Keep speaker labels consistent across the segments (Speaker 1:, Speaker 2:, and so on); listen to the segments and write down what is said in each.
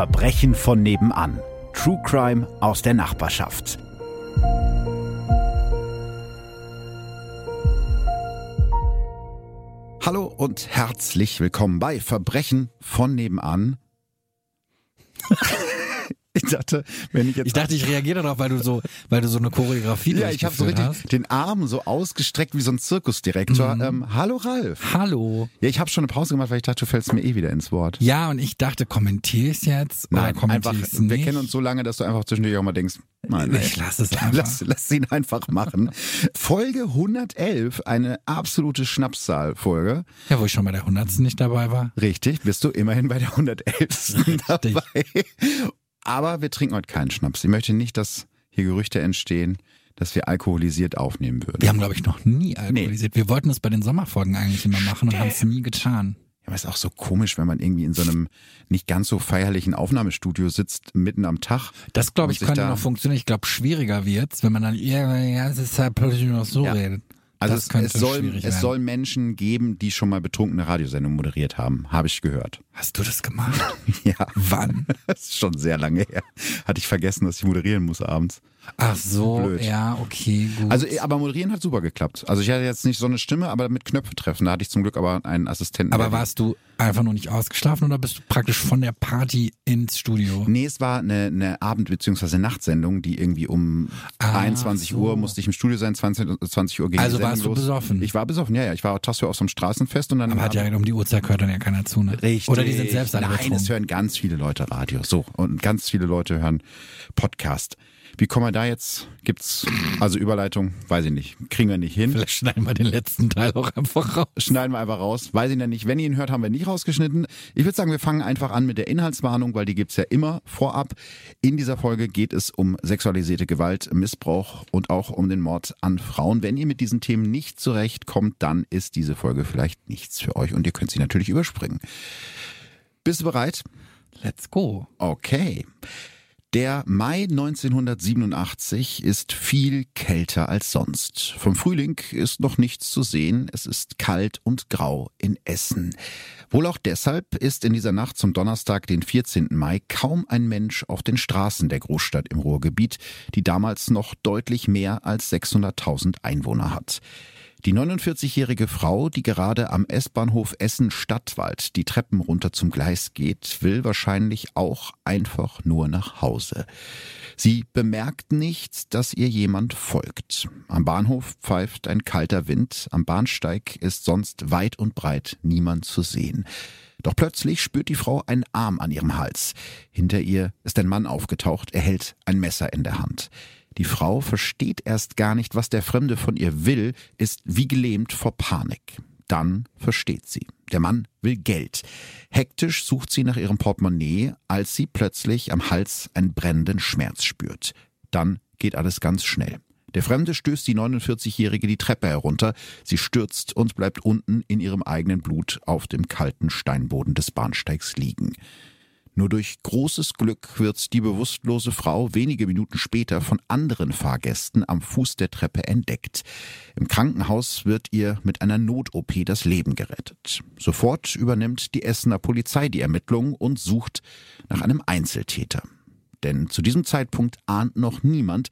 Speaker 1: Verbrechen von nebenan. True Crime aus der Nachbarschaft. Hallo und herzlich willkommen bei Verbrechen von nebenan. Ich dachte, wenn ich jetzt.
Speaker 2: Ich dachte, ich reagiere darauf, weil du so, weil du so eine Choreografie
Speaker 1: ja, ich habe so richtig
Speaker 2: hast.
Speaker 1: den Arm so ausgestreckt wie so ein Zirkusdirektor.
Speaker 2: Mhm.
Speaker 1: Ähm, hallo Ralf.
Speaker 2: Hallo.
Speaker 1: Ja, ich habe schon eine Pause gemacht, weil ich dachte, du fällst mir eh wieder ins Wort.
Speaker 2: Ja, und ich dachte, kommentiere ich jetzt oder
Speaker 1: Nein,
Speaker 2: kommentiere
Speaker 1: einfach,
Speaker 2: nicht?
Speaker 1: wir kennen uns so lange, dass du einfach zwischendurch auch mal denkst, nein,
Speaker 2: Ich lasse es einfach.
Speaker 1: Lass, lass ihn einfach machen. Folge 111, eine absolute Schnapszahl-Folge.
Speaker 2: Ja, wo ich schon bei der 100. nicht dabei war.
Speaker 1: Richtig, bist du immerhin bei der 111. dabei. Aber wir trinken heute keinen Schnaps. Ich möchte nicht, dass hier Gerüchte entstehen, dass wir alkoholisiert aufnehmen würden.
Speaker 2: Wir haben, glaube ich, noch nie alkoholisiert. Wir wollten es bei den Sommerfolgen eigentlich immer machen und haben es nie getan.
Speaker 1: Ja, aber es ist auch so komisch, wenn man irgendwie in so einem nicht ganz so feierlichen Aufnahmestudio sitzt, mitten am Tag.
Speaker 2: Das, glaube ich, könnte
Speaker 1: da-
Speaker 2: noch funktionieren. Ich glaube, schwieriger wird's, wenn man dann ja, ja, es ist halt plötzlich noch so
Speaker 1: Ja.
Speaker 2: redet.
Speaker 1: Also es, es, soll, es soll Menschen geben, die schon mal betrunkene Radiosendungen moderiert haben, habe ich gehört.
Speaker 2: Hast du das gemacht?
Speaker 1: Ja,
Speaker 2: Wann?
Speaker 1: das ist schon sehr lange her. Hatte ich vergessen, dass ich moderieren muss abends.
Speaker 2: Ach so,
Speaker 1: Blöd.
Speaker 2: ja, okay, gut.
Speaker 1: Also, aber moderieren hat super geklappt. Also ich hatte jetzt nicht so eine Stimme, aber mit Knöpfe treffen. Da hatte ich zum Glück aber einen Assistenten.
Speaker 2: Aber warst du einfach nur nicht ausgeschlafen oder bist du praktisch von der Party ins Studio?
Speaker 1: Nee, es war eine, eine Abend- bzw. Nachtsendung, die irgendwie um
Speaker 2: Ah,
Speaker 1: 21
Speaker 2: so.
Speaker 1: Uhr musste ich im Studio sein, 20, 20 Uhr ging
Speaker 2: Also warst du
Speaker 1: los.
Speaker 2: besoffen?
Speaker 1: Ich war besoffen, ja, ja. Ich war tagsüber auf so einem Straßenfest und dann...
Speaker 2: Aber hat ja um die Uhrzeit gehört dann ja keiner zu, ne?
Speaker 1: Richtig.
Speaker 2: Oder die sind selbst alle
Speaker 1: Nein, es hören ganz viele Leute Radio. So. Und ganz viele Leute hören Podcast. Wie kommen wir da jetzt? Gibt's, also Überleitung? Weiß ich nicht. Kriegen wir nicht hin.
Speaker 2: Vielleicht schneiden wir den letzten Teil auch einfach raus.
Speaker 1: Schneiden wir einfach raus. Weiß ich noch nicht. Wenn ihr ihn hört, haben wir nicht rausgeschnitten. Ich würde sagen, wir fangen einfach an mit der Inhaltswarnung, weil die gibt's ja immer vorab. In dieser Folge geht es um sexualisierte Gewalt, Missbrauch und auch um den Mord an Frauen. Wenn ihr mit diesen Themen nicht zurechtkommt, dann ist diese Folge vielleicht nichts für euch und ihr könnt sie natürlich überspringen. Bist du bereit?
Speaker 2: Let's go.
Speaker 1: Okay. Der Mai 1987 ist viel kälter als sonst. Vom Frühling ist noch nichts zu sehen. Es ist kalt und grau in Essen. Wohl auch deshalb ist in dieser Nacht zum Donnerstag, den 14. Mai, kaum ein Mensch auf den Straßen der Großstadt im Ruhrgebiet, die damals noch deutlich mehr als 600.000 Einwohner hat. Die 49-jährige Frau, die gerade am S-Bahnhof Essen-Stadtwald die Treppen runter zum Gleis geht, will wahrscheinlich auch einfach nur nach Hause. Sie bemerkt nicht, dass ihr jemand folgt. Am Bahnhof pfeift ein kalter Wind, am Bahnsteig ist sonst weit und breit niemand zu sehen. Doch plötzlich spürt die Frau einen Arm an ihrem Hals. Hinter ihr ist ein Mann aufgetaucht, er hält ein Messer in der Hand. Die Frau versteht erst gar nicht, was der Fremde von ihr will, ist wie gelähmt vor Panik. Dann versteht sie. Der Mann will Geld. Hektisch sucht sie nach ihrem Portemonnaie, als sie plötzlich am Hals einen brennenden Schmerz spürt. Dann geht alles ganz schnell. Der Fremde stößt die 49-Jährige die Treppe herunter. Sie stürzt und bleibt unten in ihrem eigenen Blut auf dem kalten Steinboden des Bahnsteigs liegen. Nur durch großes Glück wird die bewusstlose Frau wenige Minuten später von anderen Fahrgästen am Fuß der Treppe entdeckt. Im Krankenhaus wird ihr mit einer Not-OP das Leben gerettet. Sofort übernimmt die Essener Polizei die Ermittlungen und sucht nach einem Einzeltäter. Denn zu diesem Zeitpunkt ahnt noch niemand,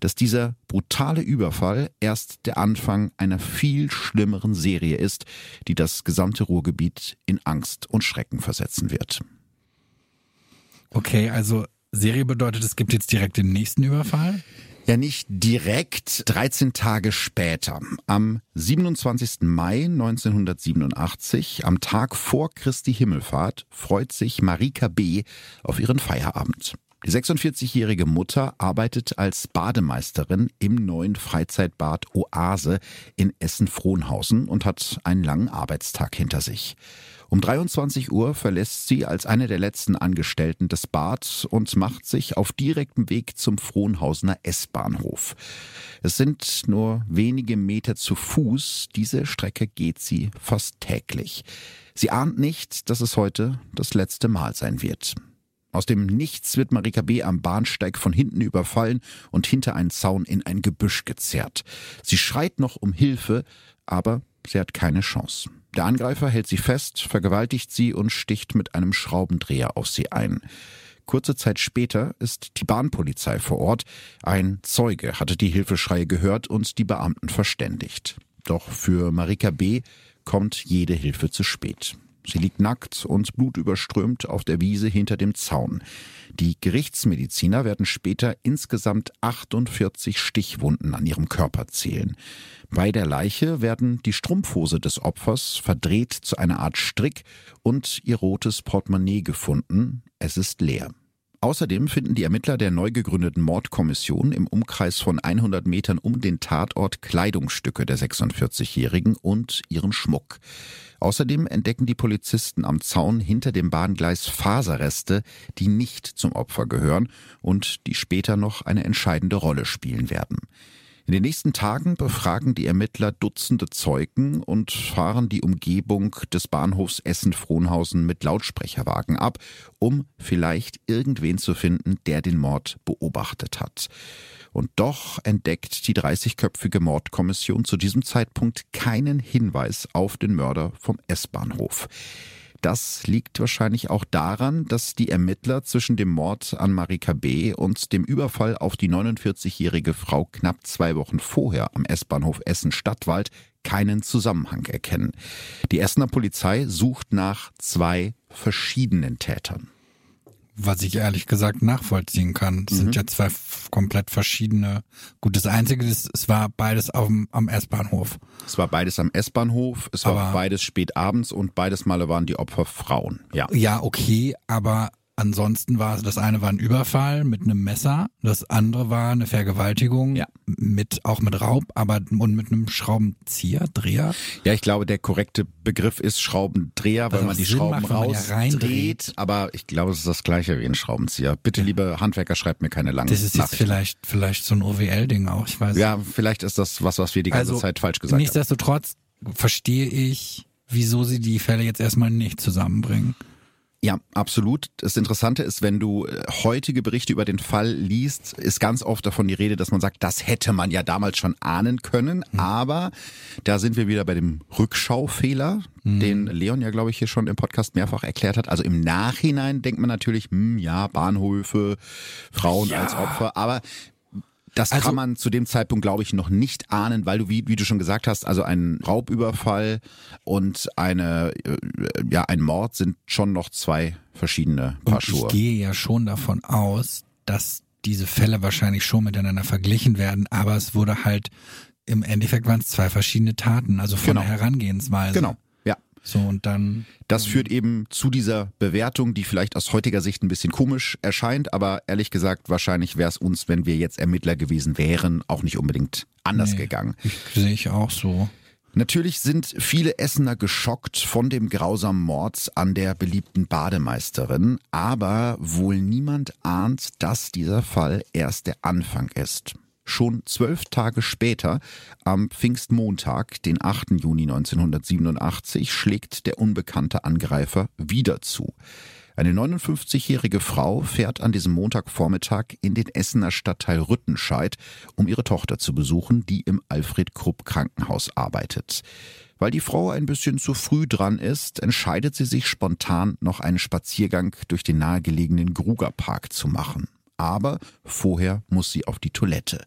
Speaker 1: dass dieser brutale Überfall erst der Anfang einer viel schlimmeren Serie ist, die das gesamte Ruhrgebiet in Angst und Schrecken versetzen wird.
Speaker 2: Okay, also Serie bedeutet, es gibt jetzt direkt den nächsten Überfall.
Speaker 1: Ja, nicht direkt, 13 Tage später. Am 27. Mai 1987, am Tag vor Christi Himmelfahrt, freut sich Marika B. auf ihren Feierabend. Die 46-jährige Mutter arbeitet als Bademeisterin im neuen Freizeitbad Oase in Essen-Frohnhausen und hat einen langen Arbeitstag hinter sich. Um 23 Uhr verlässt sie als eine der letzten Angestellten das Bad und macht sich auf direktem Weg zum Frohnhausener S-Bahnhof. Es sind nur wenige Meter zu Fuß, diese Strecke geht sie fast täglich. Sie ahnt nicht, dass es heute das letzte Mal sein wird. Aus dem Nichts wird Marika B. am Bahnsteig von hinten überfallen und hinter einen Zaun in ein Gebüsch gezerrt. Sie schreit noch um Hilfe, aber sie hat keine Chance. Der Angreifer hält sie fest, vergewaltigt sie und sticht mit einem Schraubendreher auf sie ein. Kurze Zeit später ist die Bahnpolizei vor Ort. Ein Zeuge hatte die Hilfeschreie gehört und die Beamten verständigt. Doch für Marika B. kommt jede Hilfe zu spät. Sie liegt nackt und blutüberströmt auf der Wiese hinter dem Zaun. Die Gerichtsmediziner werden später insgesamt 48 Stichwunden an ihrem Körper zählen. Bei der Leiche werden die Strumpfhose des Opfers verdreht zu einer Art Strick und ihr rotes Portemonnaie gefunden. Es ist leer. Außerdem finden die Ermittler der neu gegründeten Mordkommission im Umkreis von 100 Metern um den Tatort Kleidungsstücke der 46-Jährigen und ihren Schmuck. Außerdem entdecken die Polizisten am Zaun hinter dem Bahngleis Faserreste, die nicht zum Opfer gehören und die später noch eine entscheidende Rolle spielen werden. In den nächsten Tagen befragen die Ermittler Dutzende Zeugen und fahren die Umgebung des Bahnhofs Essen-Frohnhausen mit Lautsprecherwagen ab, um vielleicht irgendwen zu finden, der den Mord beobachtet hat. Und doch entdeckt die 30-köpfige Mordkommission zu diesem Zeitpunkt keinen Hinweis auf den Mörder vom S-Bahnhof. Das liegt wahrscheinlich auch daran, dass die Ermittler zwischen dem Mord an Marika B. und dem Überfall auf die 49-jährige Frau knapp zwei Wochen vorher am S-Bahnhof Essen-Stadtwald keinen Zusammenhang erkennen. Die Essener Polizei sucht nach zwei verschiedenen Tätern
Speaker 2: was ich ehrlich gesagt nachvollziehen kann. Es mhm. sind ja zwei komplett verschiedene. Gut, das Einzige ist, es war beides am, am S-Bahnhof.
Speaker 1: Es war beides am S-Bahnhof, es war aber, beides spät abends und beides Male waren die Opfer Frauen. Ja.
Speaker 2: Ja, okay, aber Ansonsten war das eine war ein Überfall mit einem Messer, das andere war eine Vergewaltigung ja. mit auch mit Raub, aber und mit einem Schraubenzieher, Dreher.
Speaker 1: Ja, ich glaube, der korrekte Begriff ist Schraubendreher, weil man die Sinn Schrauben macht, rausdreht. Ja aber ich glaube, es ist das gleiche wie ein Schraubenzieher. Bitte, liebe Handwerker, schreibt mir keine langen
Speaker 2: Das ist jetzt vielleicht vielleicht so ein OWL-Ding auch. Ich weiß.
Speaker 1: Ja, vielleicht ist das was, was wir die ganze also, Zeit falsch gesagt haben.
Speaker 2: Nichtsdestotrotz verstehe ich, wieso sie die Fälle jetzt erstmal nicht zusammenbringen.
Speaker 1: Ja, absolut. Das Interessante ist, wenn du äh, heutige Berichte über den Fall liest, ist ganz oft davon die Rede, dass man sagt, das hätte man ja damals schon ahnen können. Mhm. Aber da sind wir wieder bei dem Rückschaufehler, mhm. den Leon ja, glaube ich, hier schon im Podcast mehrfach erklärt hat. Also im Nachhinein denkt man natürlich, hm, ja, Bahnhöfe, Frauen ja. als Opfer. Aber das also, kann man zu dem Zeitpunkt, glaube ich, noch nicht ahnen, weil du, wie, wie du schon gesagt hast, also ein Raubüberfall und eine, äh, ja, ein Mord sind schon noch zwei verschiedene Paar Schuhe.
Speaker 2: Ich gehe ja schon davon aus, dass diese Fälle wahrscheinlich schon miteinander verglichen werden, aber es wurde halt im Endeffekt waren es zwei verschiedene Taten, also von genau. der Herangehensweise.
Speaker 1: Genau.
Speaker 2: So und dann.
Speaker 1: Das führt eben zu dieser Bewertung, die vielleicht aus heutiger Sicht ein bisschen komisch erscheint, aber ehrlich gesagt, wahrscheinlich wäre es uns, wenn wir jetzt Ermittler gewesen wären, auch nicht unbedingt anders nee, gegangen.
Speaker 2: Sehe ich auch so.
Speaker 1: Natürlich sind viele Essener geschockt von dem grausamen Mord an der beliebten Bademeisterin, aber wohl niemand ahnt, dass dieser Fall erst der Anfang ist. Schon zwölf Tage später, am Pfingstmontag, den 8. Juni 1987, schlägt der unbekannte Angreifer wieder zu. Eine 59-jährige Frau fährt an diesem Montagvormittag in den Essener Stadtteil Rüttenscheid, um ihre Tochter zu besuchen, die im Alfred Krupp Krankenhaus arbeitet. Weil die Frau ein bisschen zu früh dran ist, entscheidet sie sich spontan, noch einen Spaziergang durch den nahegelegenen Grugerpark zu machen aber vorher muss sie auf die Toilette.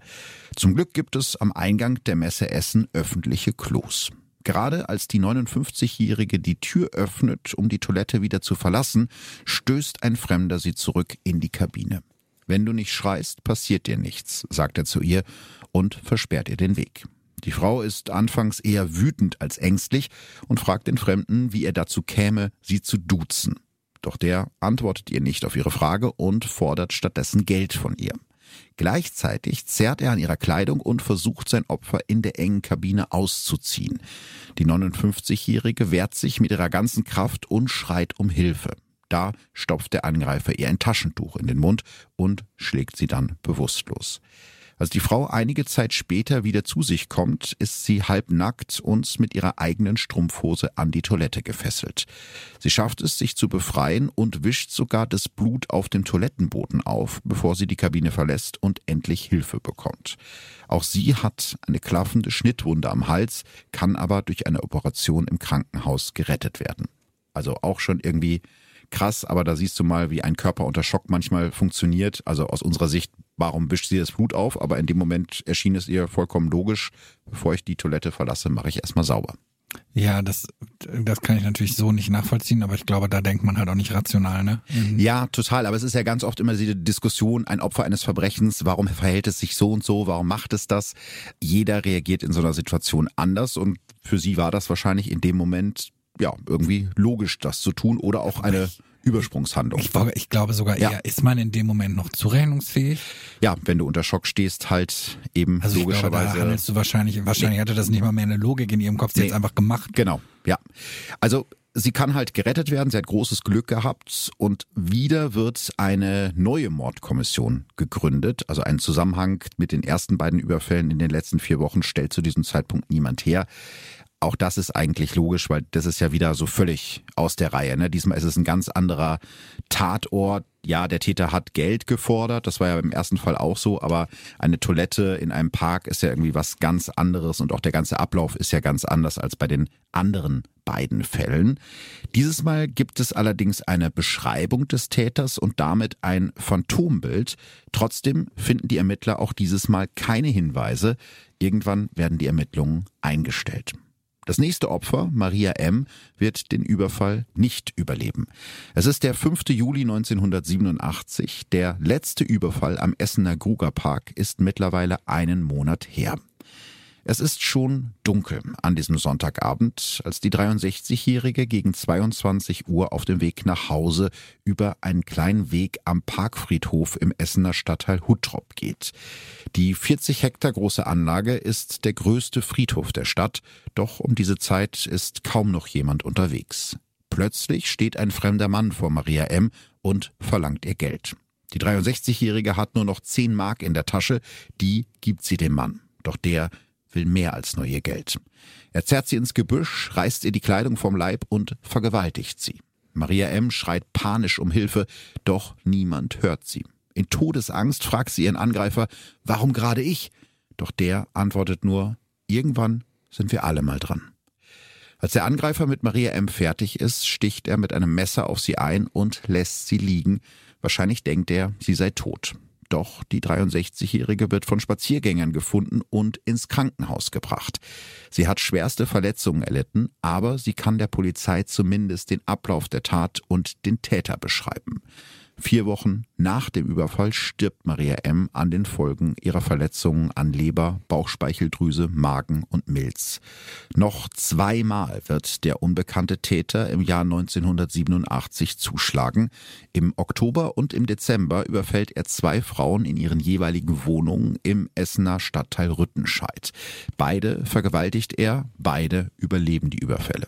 Speaker 1: Zum Glück gibt es am Eingang der Messe Essen öffentliche Klos. Gerade als die 59-Jährige die Tür öffnet, um die Toilette wieder zu verlassen, stößt ein Fremder sie zurück in die Kabine. Wenn du nicht schreist, passiert dir nichts, sagt er zu ihr und versperrt ihr den Weg. Die Frau ist anfangs eher wütend als ängstlich und fragt den Fremden, wie er dazu käme, sie zu duzen. Doch der antwortet ihr nicht auf ihre Frage und fordert stattdessen Geld von ihr. Gleichzeitig zerrt er an ihrer Kleidung und versucht sein Opfer in der engen Kabine auszuziehen. Die 59-Jährige wehrt sich mit ihrer ganzen Kraft und schreit um Hilfe. Da stopft der Angreifer ihr ein Taschentuch in den Mund und schlägt sie dann bewusstlos. Als die Frau einige Zeit später wieder zu sich kommt, ist sie halbnackt und mit ihrer eigenen Strumpfhose an die Toilette gefesselt. Sie schafft es, sich zu befreien und wischt sogar das Blut auf dem Toilettenboden auf, bevor sie die Kabine verlässt und endlich Hilfe bekommt. Auch sie hat eine klaffende Schnittwunde am Hals, kann aber durch eine Operation im Krankenhaus gerettet werden. Also auch schon irgendwie krass, aber da siehst du mal, wie ein Körper unter Schock manchmal funktioniert. Also aus unserer Sicht, warum wischt sie das Blut auf? Aber in dem Moment erschien es ihr vollkommen logisch, bevor ich die Toilette verlasse, mache ich erstmal sauber.
Speaker 2: Ja, das, das kann ich natürlich so nicht nachvollziehen, aber ich glaube, da denkt man halt auch nicht rational, ne?
Speaker 1: Mhm. Ja, total. Aber es ist ja ganz oft immer diese Diskussion, ein Opfer eines Verbrechens, warum verhält es sich so und so, warum macht es das? Jeder reagiert in so einer Situation anders und für sie war das wahrscheinlich in dem Moment, ja, irgendwie logisch, das zu tun oder auch eine Übersprungshandlung.
Speaker 2: Ich, ich glaube sogar eher, ja. ist man in dem Moment noch zurechnungsfähig?
Speaker 1: Ja, wenn du unter Schock stehst, halt eben also logischerweise.
Speaker 2: Glaube, da handelst du wahrscheinlich, wahrscheinlich nee. hatte das nicht mal mehr eine Logik in ihrem Kopf, sie nee. hat einfach gemacht.
Speaker 1: Genau, ja. Also sie kann halt gerettet werden, sie hat großes Glück gehabt und wieder wird eine neue Mordkommission gegründet. Also einen Zusammenhang mit den ersten beiden Überfällen in den letzten vier Wochen stellt zu diesem Zeitpunkt niemand her. Auch das ist eigentlich logisch, weil das ist ja wieder so völlig aus der Reihe. Ne? Diesmal ist es ein ganz anderer Tatort. Ja, der Täter hat Geld gefordert, das war ja im ersten Fall auch so, aber eine Toilette in einem Park ist ja irgendwie was ganz anderes und auch der ganze Ablauf ist ja ganz anders als bei den anderen beiden Fällen. Dieses Mal gibt es allerdings eine Beschreibung des Täters und damit ein Phantombild. Trotzdem finden die Ermittler auch dieses Mal keine Hinweise. Irgendwann werden die Ermittlungen eingestellt. Das nächste Opfer, Maria M., wird den Überfall nicht überleben. Es ist der 5. Juli 1987. Der letzte Überfall am Essener Grugerpark ist mittlerweile einen Monat her. Es ist schon dunkel an diesem Sonntagabend, als die 63-Jährige gegen 22 Uhr auf dem Weg nach Hause über einen kleinen Weg am Parkfriedhof im Essener Stadtteil Huttrop geht. Die 40 Hektar große Anlage ist der größte Friedhof der Stadt, doch um diese Zeit ist kaum noch jemand unterwegs. Plötzlich steht ein fremder Mann vor Maria M. und verlangt ihr Geld. Die 63-Jährige hat nur noch 10 Mark in der Tasche, die gibt sie dem Mann. Doch der will mehr als nur ihr Geld. Er zerrt sie ins Gebüsch, reißt ihr die Kleidung vom Leib und vergewaltigt sie. Maria M. schreit panisch um Hilfe, doch niemand hört sie. In Todesangst fragt sie ihren Angreifer, warum gerade ich? Doch der antwortet nur, irgendwann sind wir alle mal dran. Als der Angreifer mit Maria M. fertig ist, sticht er mit einem Messer auf sie ein und lässt sie liegen. Wahrscheinlich denkt er, sie sei tot. Doch die 63-Jährige wird von Spaziergängern gefunden und ins Krankenhaus gebracht. Sie hat schwerste Verletzungen erlitten, aber sie kann der Polizei zumindest den Ablauf der Tat und den Täter beschreiben. Vier Wochen nach dem Überfall stirbt Maria M. an den Folgen ihrer Verletzungen an Leber, Bauchspeicheldrüse, Magen und Milz. Noch zweimal wird der unbekannte Täter im Jahr 1987 zuschlagen. Im Oktober und im Dezember überfällt er zwei Frauen in ihren jeweiligen Wohnungen im Essener Stadtteil Rüttenscheid. Beide vergewaltigt er, beide überleben die Überfälle.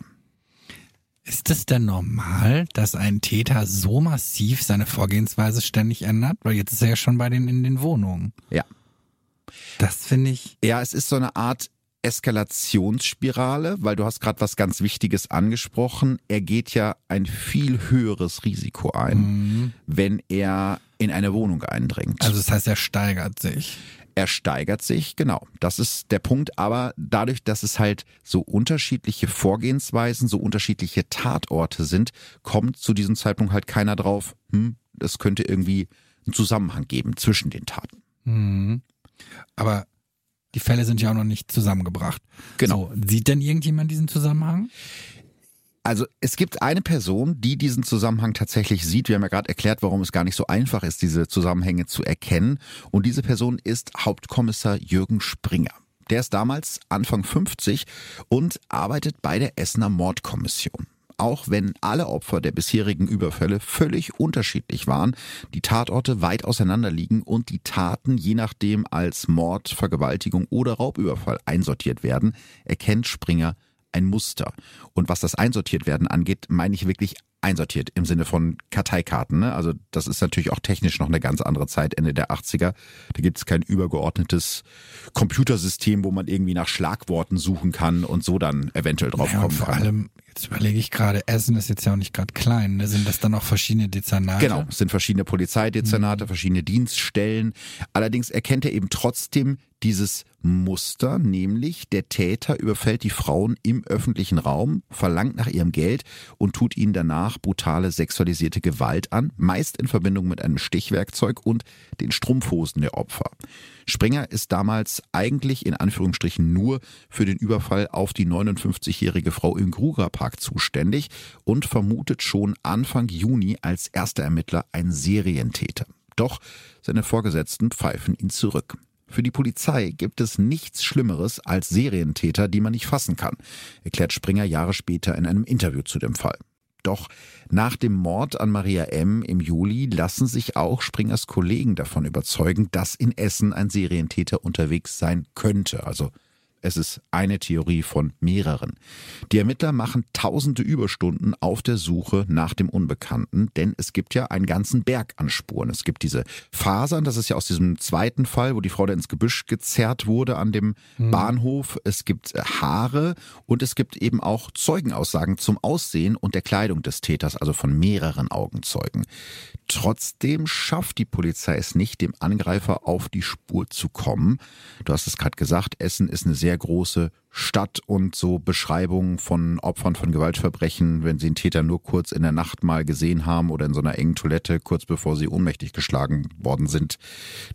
Speaker 2: Ist es denn normal, dass ein Täter so massiv seine Vorgehensweise ständig ändert? Weil jetzt ist er ja schon bei den in den Wohnungen.
Speaker 1: Ja.
Speaker 2: Das finde ich.
Speaker 1: Ja, es ist so eine Art Eskalationsspirale, weil du hast gerade was ganz Wichtiges angesprochen. Er geht ja ein viel höheres Risiko ein, mhm. wenn er in eine Wohnung eindringt.
Speaker 2: Also das heißt, er steigert sich.
Speaker 1: Er steigert sich, genau. Das ist der Punkt. Aber dadurch, dass es halt so unterschiedliche Vorgehensweisen, so unterschiedliche Tatorte sind, kommt zu diesem Zeitpunkt halt keiner drauf, hm, es könnte irgendwie einen Zusammenhang geben zwischen den Taten.
Speaker 2: Mhm. Aber die Fälle sind ja auch noch nicht zusammengebracht.
Speaker 1: Genau.
Speaker 2: So, sieht denn irgendjemand diesen Zusammenhang?
Speaker 1: Also es gibt eine Person, die diesen Zusammenhang tatsächlich sieht. Wir haben ja gerade erklärt, warum es gar nicht so einfach ist, diese Zusammenhänge zu erkennen. Und diese Person ist Hauptkommissar Jürgen Springer. Der ist damals Anfang 50 und arbeitet bei der Essener Mordkommission. Auch wenn alle Opfer der bisherigen Überfälle völlig unterschiedlich waren, die Tatorte weit auseinander liegen und die Taten je nachdem als Mord, Vergewaltigung oder Raubüberfall einsortiert werden, erkennt Springer ein Muster. Und was das einsortiert werden angeht, meine ich wirklich einsortiert im Sinne von Karteikarten. Ne? Also das ist natürlich auch technisch noch eine ganz andere Zeit, Ende der 80er. Da gibt es kein übergeordnetes Computersystem, wo man irgendwie nach Schlagworten suchen kann und so dann eventuell drauf ja, kommen
Speaker 2: vor
Speaker 1: kann.
Speaker 2: Allem, jetzt überlege ich gerade, Essen ist jetzt ja auch nicht gerade klein. Ne? Sind das dann auch verschiedene Dezernate?
Speaker 1: Genau, es sind verschiedene Polizeidezernate, mhm. verschiedene Dienststellen. Allerdings erkennt er eben trotzdem Dieses Muster, nämlich der Täter überfällt die Frauen im öffentlichen Raum, verlangt nach ihrem Geld und tut ihnen danach brutale sexualisierte Gewalt an, meist in Verbindung mit einem Stichwerkzeug und den Strumpfhosen der Opfer. Springer ist damals eigentlich in Anführungsstrichen nur für den Überfall auf die 59-jährige Frau im Grugerpark zuständig und vermutet schon Anfang Juni als erster Ermittler ein Serientäter. Doch seine Vorgesetzten pfeifen ihn zurück. Für die Polizei gibt es nichts Schlimmeres als Serientäter, die man nicht fassen kann, erklärt Springer Jahre später in einem Interview zu dem Fall. Doch nach dem Mord an Maria M. im Juli lassen sich auch Springers Kollegen davon überzeugen, dass in Essen ein Serientäter unterwegs sein könnte. Also es ist eine Theorie von mehreren. Die Ermittler machen tausende Überstunden auf der Suche nach dem Unbekannten, denn es gibt ja einen ganzen Berg an Spuren. Es gibt diese Fasern, das ist ja aus diesem zweiten Fall, wo die Frau da ins Gebüsch gezerrt wurde an dem mhm. Bahnhof. Es gibt Haare und es gibt eben auch Zeugenaussagen zum Aussehen und der Kleidung des Täters, also von mehreren Augenzeugen. Trotzdem schafft die Polizei es nicht, dem Angreifer auf die Spur zu kommen. Du hast es gerade gesagt, Essen ist eine sehr große Stadt und so Beschreibungen von Opfern von Gewaltverbrechen, wenn sie einen Täter nur kurz in der Nacht mal gesehen haben oder in so einer engen Toilette, kurz bevor sie ohnmächtig geschlagen worden sind.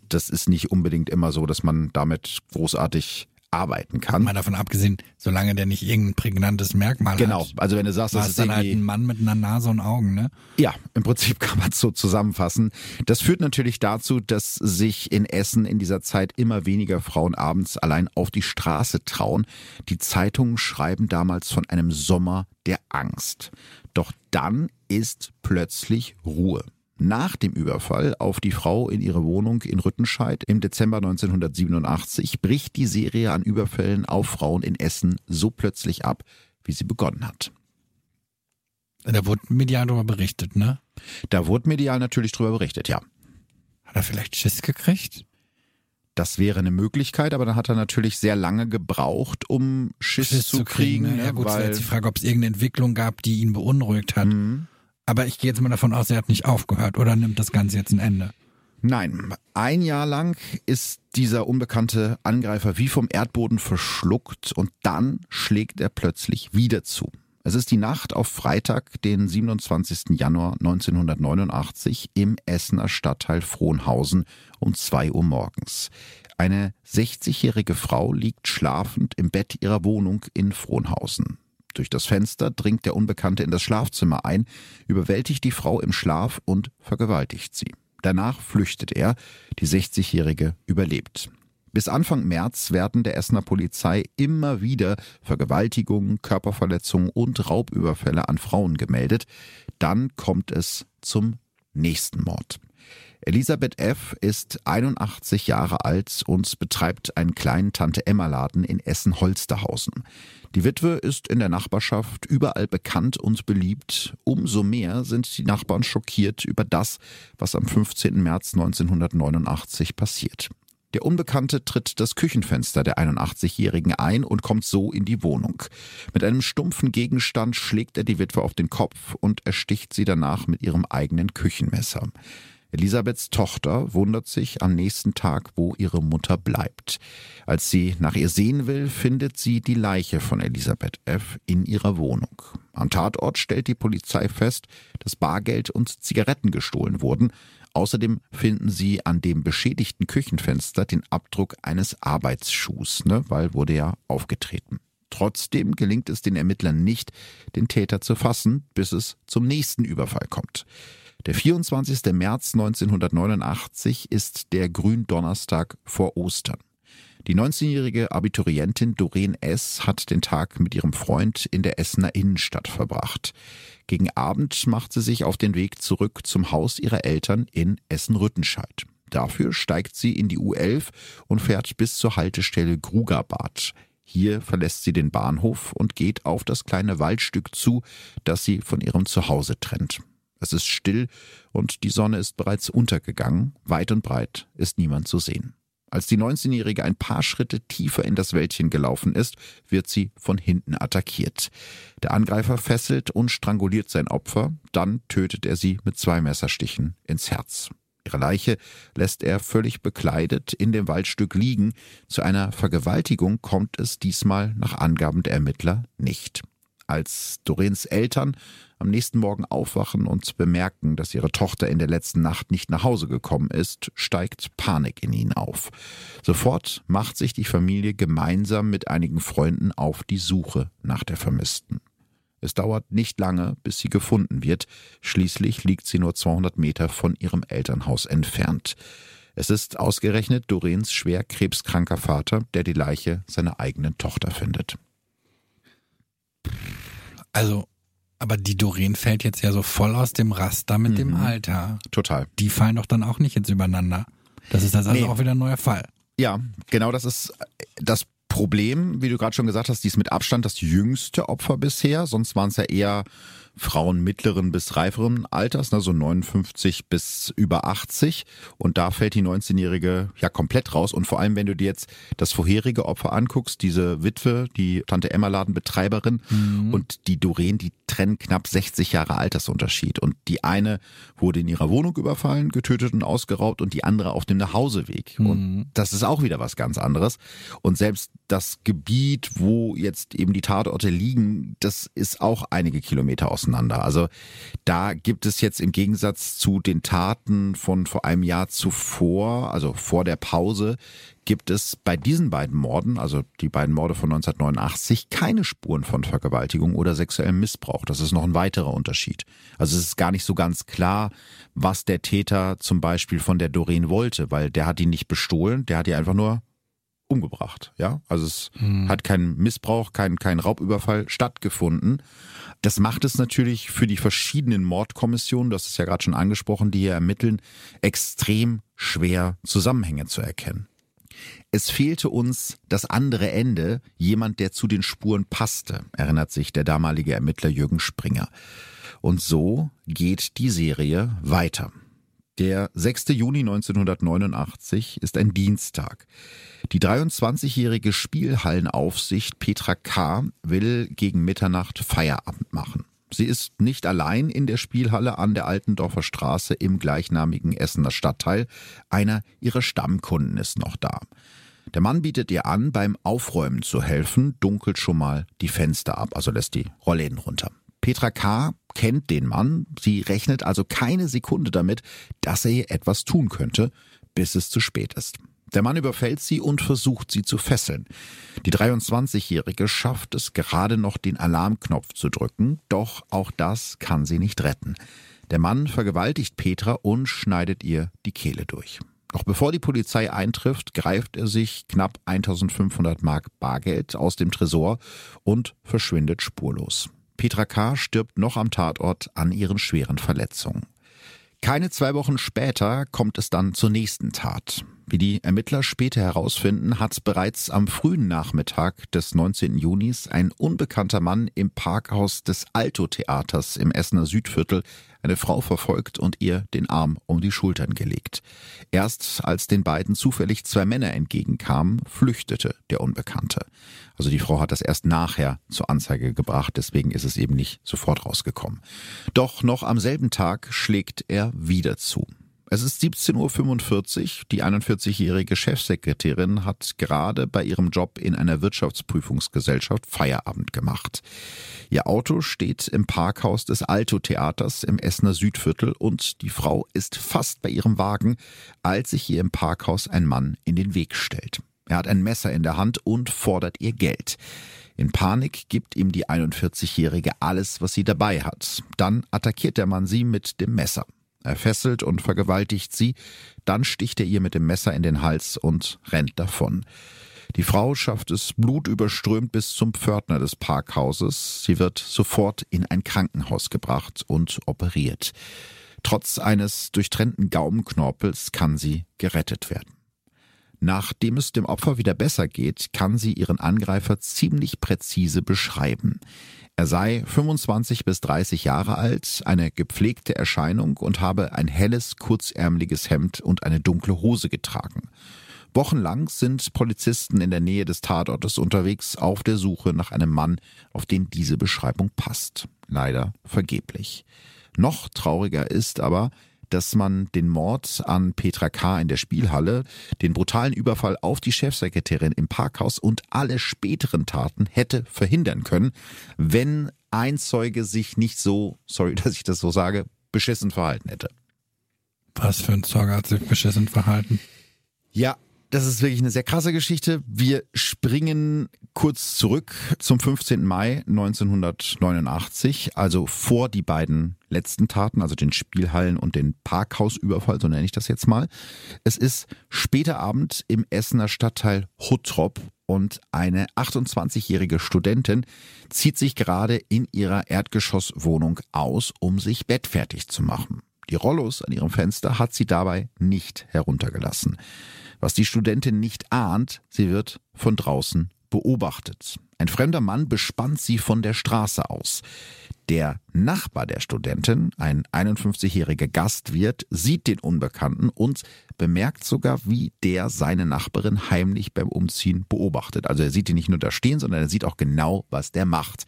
Speaker 1: Das ist nicht unbedingt immer so, dass man damit großartig arbeiten kann.
Speaker 2: Mal davon abgesehen, solange der nicht irgendein prägnantes Merkmal
Speaker 1: genau.
Speaker 2: hat.
Speaker 1: Genau, also wenn du sagst,
Speaker 2: das ist dann halt ein Mann mit einer Nase und Augen, ne?
Speaker 1: Ja, im Prinzip kann man es so zusammenfassen. Das führt natürlich dazu, dass sich in Essen in dieser Zeit immer weniger Frauen abends allein auf die Straße trauen. Die Zeitungen schreiben damals von einem Sommer der Angst. Doch dann ist plötzlich Ruhe. Nach dem Überfall auf die Frau in ihre Wohnung in Rüttenscheid im Dezember 1987 bricht die Serie an Überfällen auf Frauen in Essen so plötzlich ab, wie sie begonnen hat.
Speaker 2: Da wurde medial darüber berichtet, ne?
Speaker 1: Da wurde medial natürlich darüber berichtet, ja.
Speaker 2: Hat er vielleicht Schiss gekriegt?
Speaker 1: Das wäre eine Möglichkeit, aber dann hat er natürlich sehr lange gebraucht, um Schiss, Schiss zu kriegen. kriegen
Speaker 2: ne? Ja gut, weil jetzt die Frage, ob es irgendeine Entwicklung gab, die ihn beunruhigt hat. Mhm. Aber ich gehe jetzt mal davon aus, er hat nicht aufgehört oder nimmt das Ganze jetzt ein Ende?
Speaker 1: Nein, ein Jahr lang ist dieser unbekannte Angreifer wie vom Erdboden verschluckt und dann schlägt er plötzlich wieder zu. Es ist die Nacht auf Freitag, den 27. Januar 1989 im Essener Stadtteil Frohnhausen um zwei Uhr morgens. Eine 60-jährige Frau liegt schlafend im Bett ihrer Wohnung in Frohnhausen. Durch das Fenster dringt der Unbekannte in das Schlafzimmer ein, überwältigt die Frau im Schlaf und vergewaltigt sie. Danach flüchtet er. Die 60-Jährige überlebt. Bis Anfang März werden der Essener Polizei immer wieder Vergewaltigungen, Körperverletzungen und Raubüberfälle an Frauen gemeldet. Dann kommt es zum nächsten Mord. Elisabeth F. ist 81 Jahre alt und betreibt einen kleinen Tante-Emma-Laden in Essen-Holsterhausen. Die Witwe ist in der Nachbarschaft überall bekannt und beliebt. Umso mehr sind die Nachbarn schockiert über das, was am 15. März 1989 passiert. Der Unbekannte tritt das Küchenfenster der 81-Jährigen ein und kommt so in die Wohnung. Mit einem stumpfen Gegenstand schlägt er die Witwe auf den Kopf und ersticht sie danach mit ihrem eigenen Küchenmesser. Elisabeths Tochter wundert sich am nächsten Tag, wo ihre Mutter bleibt. Als sie nach ihr sehen will, findet sie die Leiche von Elisabeth F. in ihrer Wohnung. Am Tatort stellt die Polizei fest, dass Bargeld und Zigaretten gestohlen wurden. Außerdem finden sie an dem beschädigten Küchenfenster den Abdruck eines Arbeitsschuhs, ne, weil wurde ja aufgetreten. Trotzdem gelingt es den Ermittlern nicht, den Täter zu fassen, bis es zum nächsten Überfall kommt. Der 24. März 1989 ist der Gründonnerstag vor Ostern. Die 19-jährige Abiturientin Doreen S. hat den Tag mit ihrem Freund in der Essener Innenstadt verbracht. Gegen Abend macht sie sich auf den Weg zurück zum Haus ihrer Eltern in Essen-Rüttenscheid. Dafür steigt sie in die U11 und fährt bis zur Haltestelle Grugerbad. Hier verlässt sie den Bahnhof und geht auf das kleine Waldstück zu, das sie von ihrem Zuhause trennt. Es ist still und die Sonne ist bereits untergegangen. Weit und breit ist niemand zu sehen. Als die 19-Jährige ein paar Schritte tiefer in das Wäldchen gelaufen ist, wird sie von hinten attackiert. Der Angreifer fesselt und stranguliert sein Opfer, dann tötet er sie mit zwei Messerstichen ins Herz. Ihre Leiche lässt er völlig bekleidet in dem Waldstück liegen. Zu einer Vergewaltigung kommt es diesmal nach Angaben der Ermittler nicht. Als Dorens Eltern am nächsten Morgen aufwachen und bemerken, dass ihre Tochter in der letzten Nacht nicht nach Hause gekommen ist, steigt Panik in ihnen auf. Sofort macht sich die Familie gemeinsam mit einigen Freunden auf die Suche nach der Vermissten. Es dauert nicht lange, bis sie gefunden wird. Schließlich liegt sie nur 200 Meter von ihrem Elternhaus entfernt. Es ist ausgerechnet Dorens schwer krebskranker Vater, der die Leiche seiner eigenen Tochter findet.
Speaker 2: Also aber die Doreen fällt jetzt ja so voll aus dem Raster mit mhm. dem Alter.
Speaker 1: Total.
Speaker 2: Die fallen doch dann auch nicht jetzt übereinander. Das ist das also nee. auch wieder ein neuer Fall.
Speaker 1: Ja, genau das ist das Problem, wie du gerade schon gesagt hast, die ist mit Abstand das jüngste Opfer bisher. Sonst waren es ja eher Frauen mittleren bis reiferen Alters, ne, so 59 bis über 80. Und da fällt die 19-Jährige ja komplett raus. Und vor allem, wenn du dir jetzt das vorherige Opfer anguckst, diese Witwe, die Tante Emma Ladenbetreiberin mhm. und die Doreen, die trennen knapp 60 Jahre Altersunterschied. Und die eine wurde in ihrer Wohnung überfallen, getötet und ausgeraubt und die andere auf dem Nachhauseweg. Mhm. Und das ist auch wieder was ganz anderes. Und selbst das Gebiet, wo jetzt eben die Tatorte liegen, das ist auch einige Kilometer auseinander. Also da gibt es jetzt im Gegensatz zu den Taten von vor einem Jahr zuvor, also vor der Pause, gibt es bei diesen beiden Morden, also die beiden Morde von 1989, keine Spuren von Vergewaltigung oder sexuellem Missbrauch. Das ist noch ein weiterer Unterschied. Also es ist gar nicht so ganz klar, was der Täter zum Beispiel von der Doreen wollte, weil der hat ihn nicht bestohlen, der hat die einfach nur umgebracht. Ja, also es mhm. hat kein Missbrauch, kein, kein Raubüberfall stattgefunden. Das macht es natürlich für die verschiedenen Mordkommissionen, das ist ja gerade schon angesprochen, die hier ermitteln, extrem schwer Zusammenhänge zu erkennen. Es fehlte uns das andere Ende, jemand, der zu den Spuren passte, erinnert sich der damalige Ermittler Jürgen Springer. Und so geht die Serie weiter. Der 6. Juni 1989 ist ein Dienstag. Die 23-jährige Spielhallenaufsicht Petra K. will gegen Mitternacht Feierabend machen. Sie ist nicht allein in der Spielhalle an der Altendorfer Straße im gleichnamigen Essener Stadtteil. Einer ihrer Stammkunden ist noch da. Der Mann bietet ihr an, beim Aufräumen zu helfen, dunkelt schon mal die Fenster ab, also lässt die Rollläden runter. Petra K. kennt den Mann, sie rechnet also keine Sekunde damit, dass er ihr etwas tun könnte, bis es zu spät ist. Der Mann überfällt sie und versucht sie zu fesseln. Die 23-Jährige schafft es gerade noch, den Alarmknopf zu drücken, doch auch das kann sie nicht retten. Der Mann vergewaltigt Petra und schneidet ihr die Kehle durch. Noch bevor die Polizei eintrifft, greift er sich knapp 1500 Mark Bargeld aus dem Tresor und verschwindet spurlos. Petra K. stirbt noch am Tatort an ihren schweren Verletzungen. Keine zwei Wochen später kommt es dann zur nächsten Tat. Wie die Ermittler später herausfinden, hat bereits am frühen Nachmittag des 19. Junis ein unbekannter Mann im Parkhaus des Alto-Theaters im Essener Südviertel eine Frau verfolgt und ihr den Arm um die Schultern gelegt. Erst als den beiden zufällig zwei Männer entgegenkamen, flüchtete der Unbekannte. Also die Frau hat das erst nachher zur Anzeige gebracht, deswegen ist es eben nicht sofort rausgekommen. Doch noch am selben Tag schlägt er wieder zu. Es ist 17.45 Uhr. Die 41-jährige Chefsekretärin hat gerade bei ihrem Job in einer Wirtschaftsprüfungsgesellschaft Feierabend gemacht. Ihr Auto steht im Parkhaus des Alto-Theaters im Essener Südviertel und die Frau ist fast bei ihrem Wagen, als sich ihr im Parkhaus ein Mann in den Weg stellt. Er hat ein Messer in der Hand und fordert ihr Geld. In Panik gibt ihm die 41-Jährige alles, was sie dabei hat. Dann attackiert der Mann sie mit dem Messer. Er fesselt und vergewaltigt sie, dann sticht er ihr mit dem Messer in den Hals und rennt davon. Die Frau schafft es blutüberströmt bis zum Pförtner des Parkhauses. Sie wird sofort in ein Krankenhaus gebracht und operiert. Trotz eines durchtrennten Gaumenknorpels kann sie gerettet werden. Nachdem es dem Opfer wieder besser geht, kann sie ihren Angreifer ziemlich präzise beschreiben. Er sei 25 bis 30 Jahre alt, eine gepflegte Erscheinung und habe ein helles, kurzärmeliges Hemd und eine dunkle Hose getragen. Wochenlang sind Polizisten in der Nähe des Tatortes unterwegs auf der Suche nach einem Mann, auf den diese Beschreibung passt. Leider vergeblich. Noch trauriger ist aber, dass man den Mord an Petra K. in der Spielhalle, den brutalen Überfall auf die Chefsekretärin im Parkhaus und alle späteren Taten hätte verhindern können, wenn ein Zeuge sich nicht so, sorry, dass ich das so sage, beschissen verhalten hätte.
Speaker 2: Was für ein Zeuge hat sich beschissen verhalten?
Speaker 1: Ja, das ist wirklich eine sehr krasse Geschichte. Wir springen kurz zurück zum 15. Mai 1989, also vor die beiden letzten Taten, also den Spielhallen und den Parkhausüberfall, so nenne ich das jetzt mal. Es ist später Abend im Essener Stadtteil Huttrop und eine 28-jährige Studentin zieht sich gerade in ihrer Erdgeschosswohnung aus, um sich bettfertig zu machen. Die Rollos an ihrem Fenster hat sie dabei nicht heruntergelassen. Was die Studentin nicht ahnt, sie wird von draußen beobachtet. Ein fremder Mann bespannt sie von der Straße aus. Der Nachbar der Studentin, ein 51-jähriger Gastwirt, sieht den Unbekannten und bemerkt sogar, wie der seine Nachbarin heimlich beim Umziehen beobachtet. Also er sieht ihn nicht nur da stehen, sondern er sieht auch genau, was der macht.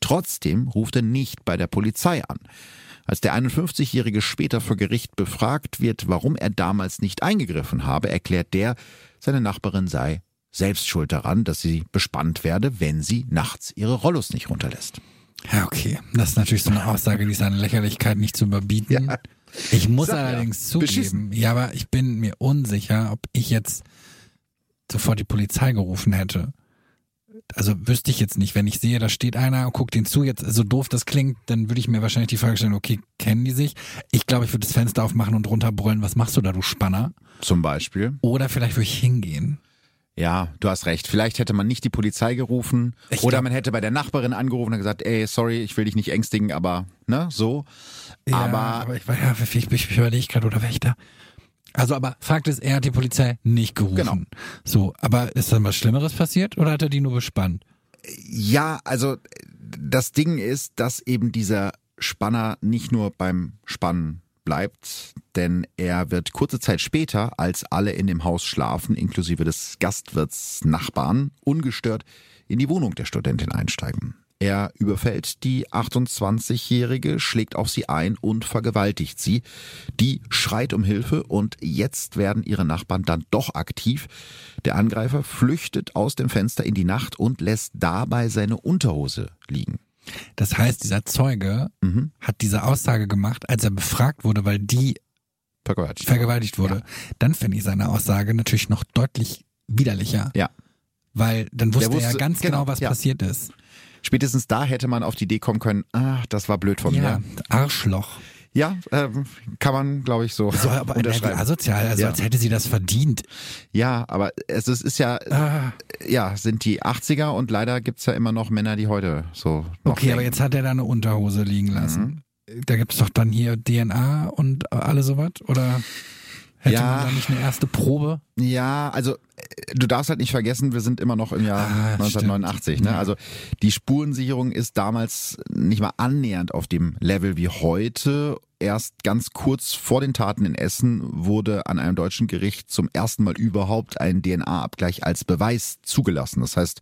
Speaker 1: Trotzdem ruft er nicht bei der Polizei an. Als der 51-Jährige später vor Gericht befragt wird, warum er damals nicht eingegriffen habe, erklärt der, seine Nachbarin sei selbst schuld daran, dass sie bespannt werde, wenn sie nachts ihre Rollos nicht runterlässt.
Speaker 2: Ja, okay. Das ist natürlich so eine Aussage, die ist an Lächerlichkeit nicht zu überbieten. Ja. Ich muss Sag, allerdings ja. zugeben, Beschissen. ja, aber ich bin mir unsicher, ob ich jetzt sofort die Polizei gerufen hätte also wüsste ich jetzt nicht, wenn ich sehe, da steht einer und guckt den zu, jetzt so doof das klingt, dann würde ich mir wahrscheinlich die Frage stellen, okay, kennen die sich? Ich glaube, ich würde das Fenster aufmachen und runterbrüllen, was machst du da, du Spanner?
Speaker 1: Zum Beispiel.
Speaker 2: Oder vielleicht würde ich hingehen.
Speaker 1: Ja, du hast recht. Vielleicht hätte man nicht die Polizei gerufen ich oder man hätte bei der Nachbarin angerufen und gesagt, ey, sorry, ich will dich nicht ängstigen, aber ne, so.
Speaker 2: Ja, aber, aber ich war ja, ich, ich, ich überlege gerade, oder da? Also, aber Fakt ist, er hat die Polizei nicht gerufen. Genau. So, aber ist dann was Schlimmeres passiert oder hat er die nur bespannt?
Speaker 1: Ja, also das Ding ist, dass eben dieser Spanner nicht nur beim Spannen bleibt, denn er wird kurze Zeit später, als alle in dem Haus schlafen, inklusive des Gastwirts Nachbarn, ungestört in die Wohnung der Studentin einsteigen. Er überfällt die 28-Jährige, schlägt auf sie ein und vergewaltigt sie. Die schreit um Hilfe und jetzt werden ihre Nachbarn dann doch aktiv. Der Angreifer flüchtet aus dem Fenster in die Nacht und lässt dabei seine Unterhose liegen.
Speaker 2: Das heißt, dieser Zeuge mhm. hat diese Aussage gemacht, als er befragt wurde, weil die vergewaltigt, vergewaltigt wurde. Ja. Dann finde ich seine Aussage natürlich noch deutlich widerlicher.
Speaker 1: Ja.
Speaker 2: Weil dann wusste, wusste er ganz genau, genau was ja. passiert ist.
Speaker 1: Spätestens da hätte man auf die Idee kommen können, ah, das war blöd von ja, mir.
Speaker 2: Arschloch.
Speaker 1: Ja, ähm, kann man, glaube ich, so,
Speaker 2: so aber unterschreiben. Asozial, also ja. als hätte sie das verdient.
Speaker 1: Ja, aber es ist, ist ja, ah. ja, sind die 80er und leider gibt es ja immer noch Männer, die heute so
Speaker 2: Okay, denken. aber jetzt hat er da eine Unterhose liegen lassen. Mhm. Da gibt es doch dann hier DNA und alle sowas, oder? Hätte ja, man da nicht eine erste Probe?
Speaker 1: Ja, also du darfst halt nicht vergessen, wir sind immer noch im Jahr ah, 1989. Ne? Also die Spurensicherung ist damals nicht mal annähernd auf dem Level wie heute. Erst ganz kurz vor den Taten in Essen wurde an einem deutschen Gericht zum ersten Mal überhaupt ein DNA-Abgleich als Beweis zugelassen. Das heißt,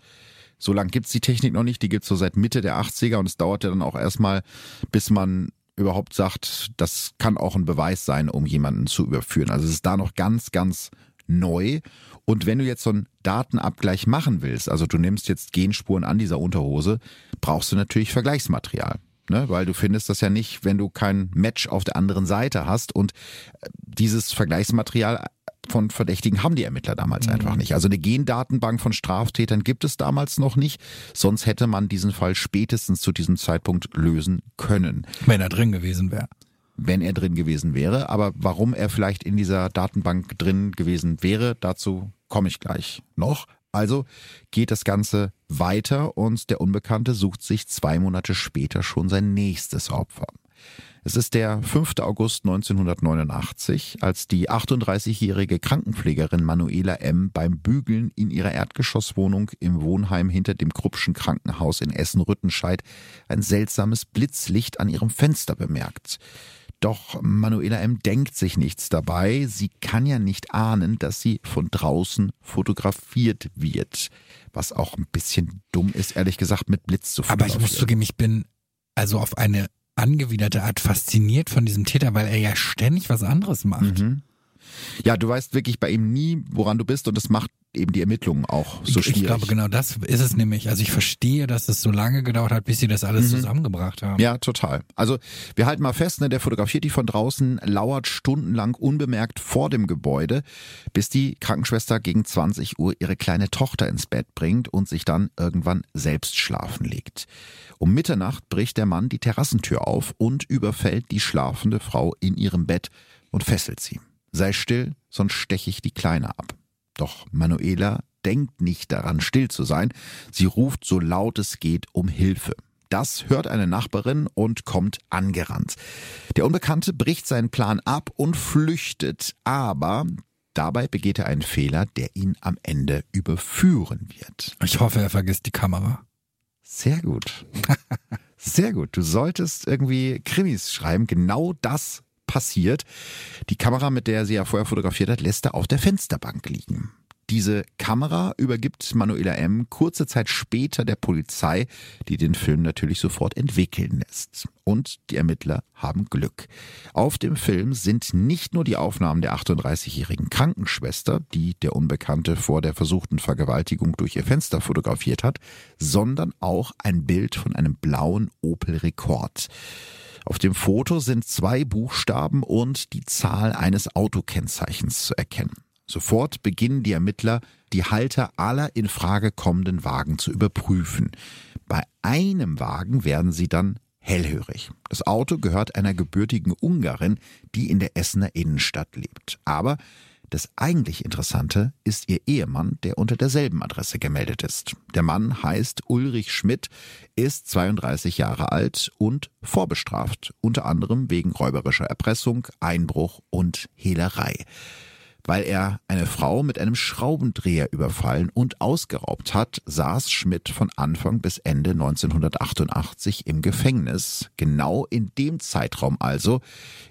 Speaker 1: so lange gibt's die Technik noch nicht, die gibt's so seit Mitte der 80er und es dauerte dann auch erstmal, bis man überhaupt sagt, das kann auch ein Beweis sein, um jemanden zu überführen. Also es ist da noch ganz, ganz neu. Und wenn du jetzt so einen Datenabgleich machen willst, also du nimmst jetzt Genspuren an dieser Unterhose, brauchst du natürlich Vergleichsmaterial. Ne, weil du findest das ja nicht, wenn du kein Match auf der anderen Seite hast. Und äh, dieses Vergleichsmaterial von Verdächtigen haben die Ermittler damals mhm. einfach nicht. Also eine Gendatenbank von Straftätern gibt es damals noch nicht. Sonst hätte man diesen Fall spätestens zu diesem Zeitpunkt lösen können.
Speaker 2: Wenn er drin gewesen wäre
Speaker 1: wenn er drin gewesen wäre. Aber warum er vielleicht in dieser Datenbank drin gewesen wäre, dazu komme ich gleich noch. Also geht das Ganze weiter und der Unbekannte sucht sich zwei Monate später schon sein nächstes Opfer. Es ist der 5. August 1989, als die 38-jährige Krankenpflegerin Manuela M. beim Bügeln in ihrer Erdgeschosswohnung im Wohnheim hinter dem Kruppschen Krankenhaus in Essen-Rüttenscheid ein seltsames Blitzlicht an ihrem Fenster bemerkt. Doch Manuela M. denkt sich nichts dabei. Sie kann ja nicht ahnen, dass sie von draußen fotografiert wird. Was auch ein bisschen dumm ist, ehrlich gesagt, mit Blitz zu
Speaker 2: fotografieren. Aber ich muss zugeben, ich bin also auf eine angewiderte Art fasziniert von diesem Täter, weil er ja ständig was anderes macht. Mhm.
Speaker 1: Ja, du weißt wirklich bei ihm nie, woran du bist und das macht eben die Ermittlungen auch so schwierig.
Speaker 2: Ich glaube, genau das ist es nämlich. Also ich verstehe, dass es so lange gedauert hat, bis sie das alles mhm. zusammengebracht haben.
Speaker 1: Ja, total. Also wir halten mal fest, ne, der fotografiert die von draußen, lauert stundenlang unbemerkt vor dem Gebäude, bis die Krankenschwester gegen 20 Uhr ihre kleine Tochter ins Bett bringt und sich dann irgendwann selbst schlafen legt. Um Mitternacht bricht der Mann die Terrassentür auf und überfällt die schlafende Frau in ihrem Bett und fesselt sie. Sei still, sonst steche ich die Kleine ab. Doch Manuela denkt nicht daran, still zu sein. Sie ruft so laut es geht um Hilfe. Das hört eine Nachbarin und kommt angerannt. Der Unbekannte bricht seinen Plan ab und flüchtet, aber dabei begeht er einen Fehler, der ihn am Ende überführen wird.
Speaker 2: Ich hoffe, er vergisst die Kamera.
Speaker 1: Sehr gut. Sehr gut. Du solltest irgendwie Krimis schreiben. Genau das passiert. Die Kamera, mit der sie ja vorher fotografiert hat, lässt er auf der Fensterbank liegen. Diese Kamera übergibt Manuela M. kurze Zeit später der Polizei, die den Film natürlich sofort entwickeln lässt. Und die Ermittler haben Glück. Auf dem Film sind nicht nur die Aufnahmen der 38-jährigen Krankenschwester, die der Unbekannte vor der versuchten Vergewaltigung durch ihr Fenster fotografiert hat, sondern auch ein Bild von einem blauen Opel Rekord. Auf dem Foto sind zwei Buchstaben und die Zahl eines Autokennzeichens zu erkennen. Sofort beginnen die Ermittler, die Halter aller in Frage kommenden Wagen zu überprüfen. Bei einem Wagen werden sie dann hellhörig. Das Auto gehört einer gebürtigen Ungarin, die in der Essener Innenstadt lebt. Aber das eigentlich Interessante ist ihr Ehemann, der unter derselben Adresse gemeldet ist. Der Mann heißt Ulrich Schmidt, ist 32 Jahre alt und vorbestraft, unter anderem wegen räuberischer Erpressung, Einbruch und Hehlerei weil er eine Frau mit einem Schraubendreher überfallen und ausgeraubt hat, saß Schmidt von Anfang bis Ende 1988 im Gefängnis, genau in dem Zeitraum also,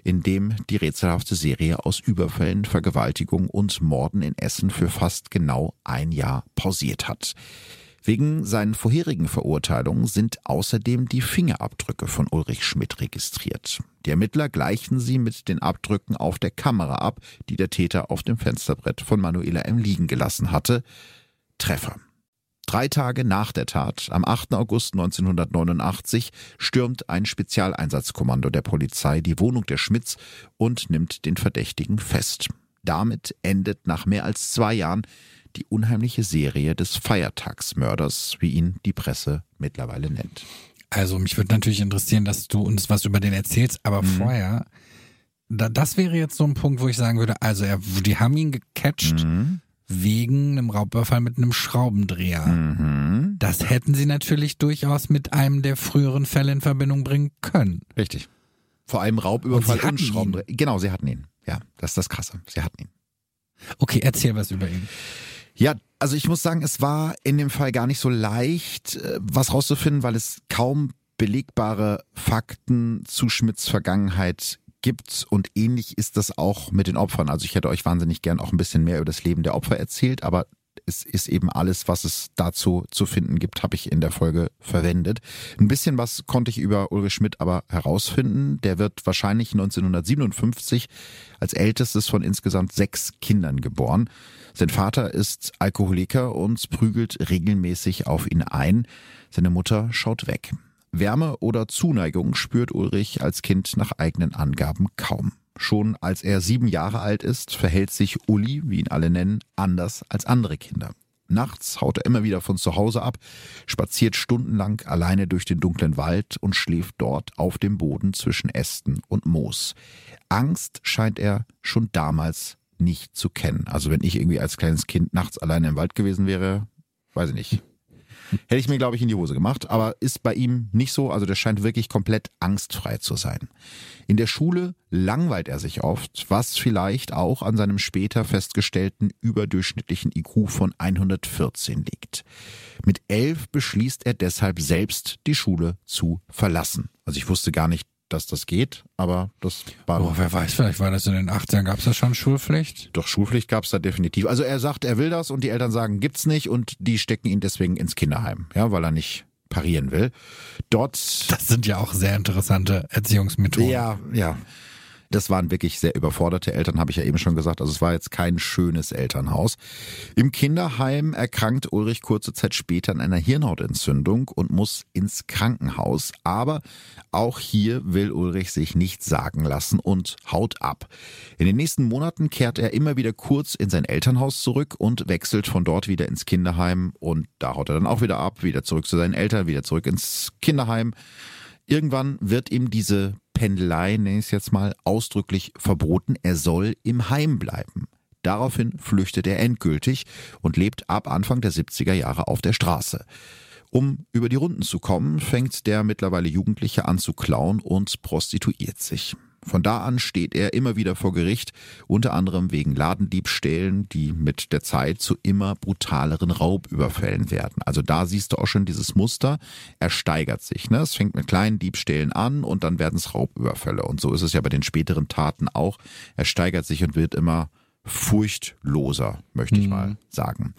Speaker 1: in dem die rätselhafte Serie aus Überfällen, Vergewaltigung und Morden in Essen für fast genau ein Jahr pausiert hat. Wegen seinen vorherigen Verurteilungen sind außerdem die Fingerabdrücke von Ulrich Schmidt registriert. Die Ermittler gleichen sie mit den Abdrücken auf der Kamera ab, die der Täter auf dem Fensterbrett von Manuela M. liegen gelassen hatte. Treffer. Drei Tage nach der Tat, am 8. August 1989, stürmt ein Spezialeinsatzkommando der Polizei die Wohnung der Schmidts und nimmt den Verdächtigen fest. Damit endet nach mehr als zwei Jahren die unheimliche Serie des Feiertagsmörders, wie ihn die Presse mittlerweile nennt.
Speaker 2: Also mich würde natürlich interessieren, dass du uns was über den erzählst, aber mhm. vorher, da, das wäre jetzt so ein Punkt, wo ich sagen würde, also er, die haben ihn gecatcht mhm. wegen einem Raubüberfall mit einem Schraubendreher. Mhm. Das hätten sie natürlich durchaus mit einem der früheren Fälle in Verbindung bringen können.
Speaker 1: Richtig. Vor allem Raubüberfall und, und Schraubendreher. Genau, sie hatten ihn. Ja, das ist das Krasse. Sie hatten ihn.
Speaker 2: Okay, erzähl was über ihn.
Speaker 1: Ja, also ich muss sagen, es war in dem Fall gar nicht so leicht, äh, was rauszufinden, weil es kaum belegbare Fakten zu Schmidts Vergangenheit gibt und ähnlich ist das auch mit den Opfern. Also ich hätte euch wahnsinnig gern auch ein bisschen mehr über das Leben der Opfer erzählt, aber es ist eben alles, was es dazu zu finden gibt, habe ich in der Folge verwendet. Ein bisschen was konnte ich über Ulrich Schmidt aber herausfinden. Der wird wahrscheinlich 1957 als ältestes von insgesamt sechs Kindern geboren. Sein Vater ist Alkoholiker und prügelt regelmäßig auf ihn ein. Seine Mutter schaut weg. Wärme oder Zuneigung spürt Ulrich als Kind nach eigenen Angaben kaum. Schon als er sieben Jahre alt ist, verhält sich Uli, wie ihn alle nennen, anders als andere Kinder. Nachts haut er immer wieder von zu Hause ab, spaziert stundenlang alleine durch den dunklen Wald und schläft dort auf dem Boden zwischen Ästen und Moos. Angst scheint er schon damals nicht zu kennen. Also wenn ich irgendwie als kleines Kind nachts alleine im Wald gewesen wäre, weiß ich nicht, Hätte ich mir, glaube ich, in die Hose gemacht, aber ist bei ihm nicht so. Also der scheint wirklich komplett angstfrei zu sein. In der Schule langweilt er sich oft, was vielleicht auch an seinem später festgestellten überdurchschnittlichen IQ von 114 liegt. Mit elf beschließt er deshalb selbst, die Schule zu verlassen. Also ich wusste gar nicht, dass das geht, aber das war.
Speaker 2: Oh, wer weiß, vielleicht war das in den 80ern, gab es da schon Schulpflicht?
Speaker 1: Doch, Schulpflicht gab es da definitiv. Also er sagt, er will das und die Eltern sagen, gibt's nicht und die stecken ihn deswegen ins Kinderheim, ja, weil er nicht parieren will. Dort.
Speaker 2: Das sind ja auch sehr interessante Erziehungsmethoden.
Speaker 1: Ja, ja. Das waren wirklich sehr überforderte Eltern, habe ich ja eben schon gesagt. Also es war jetzt kein schönes Elternhaus. Im Kinderheim erkrankt Ulrich kurze Zeit später an einer Hirnhautentzündung und muss ins Krankenhaus. Aber auch hier will Ulrich sich nichts sagen lassen und haut ab. In den nächsten Monaten kehrt er immer wieder kurz in sein Elternhaus zurück und wechselt von dort wieder ins Kinderheim. Und da haut er dann auch wieder ab, wieder zurück zu seinen Eltern, wieder zurück ins Kinderheim. Irgendwann wird ihm diese Pendelei, nenne ich es jetzt mal, ausdrücklich verboten. Er soll im Heim bleiben. Daraufhin flüchtet er endgültig und lebt ab Anfang der 70er Jahre auf der Straße. Um über die Runden zu kommen, fängt der mittlerweile Jugendliche an zu klauen und prostituiert sich. Von da an steht er immer wieder vor Gericht, unter anderem wegen Ladendiebstählen, die mit der Zeit zu immer brutaleren Raubüberfällen werden. Also da siehst du auch schon dieses Muster. Er steigert sich. Ne? Es fängt mit kleinen Diebstählen an und dann werden es Raubüberfälle. Und so ist es ja bei den späteren Taten auch. Er steigert sich und wird immer furchtloser, möchte ich mhm. mal sagen.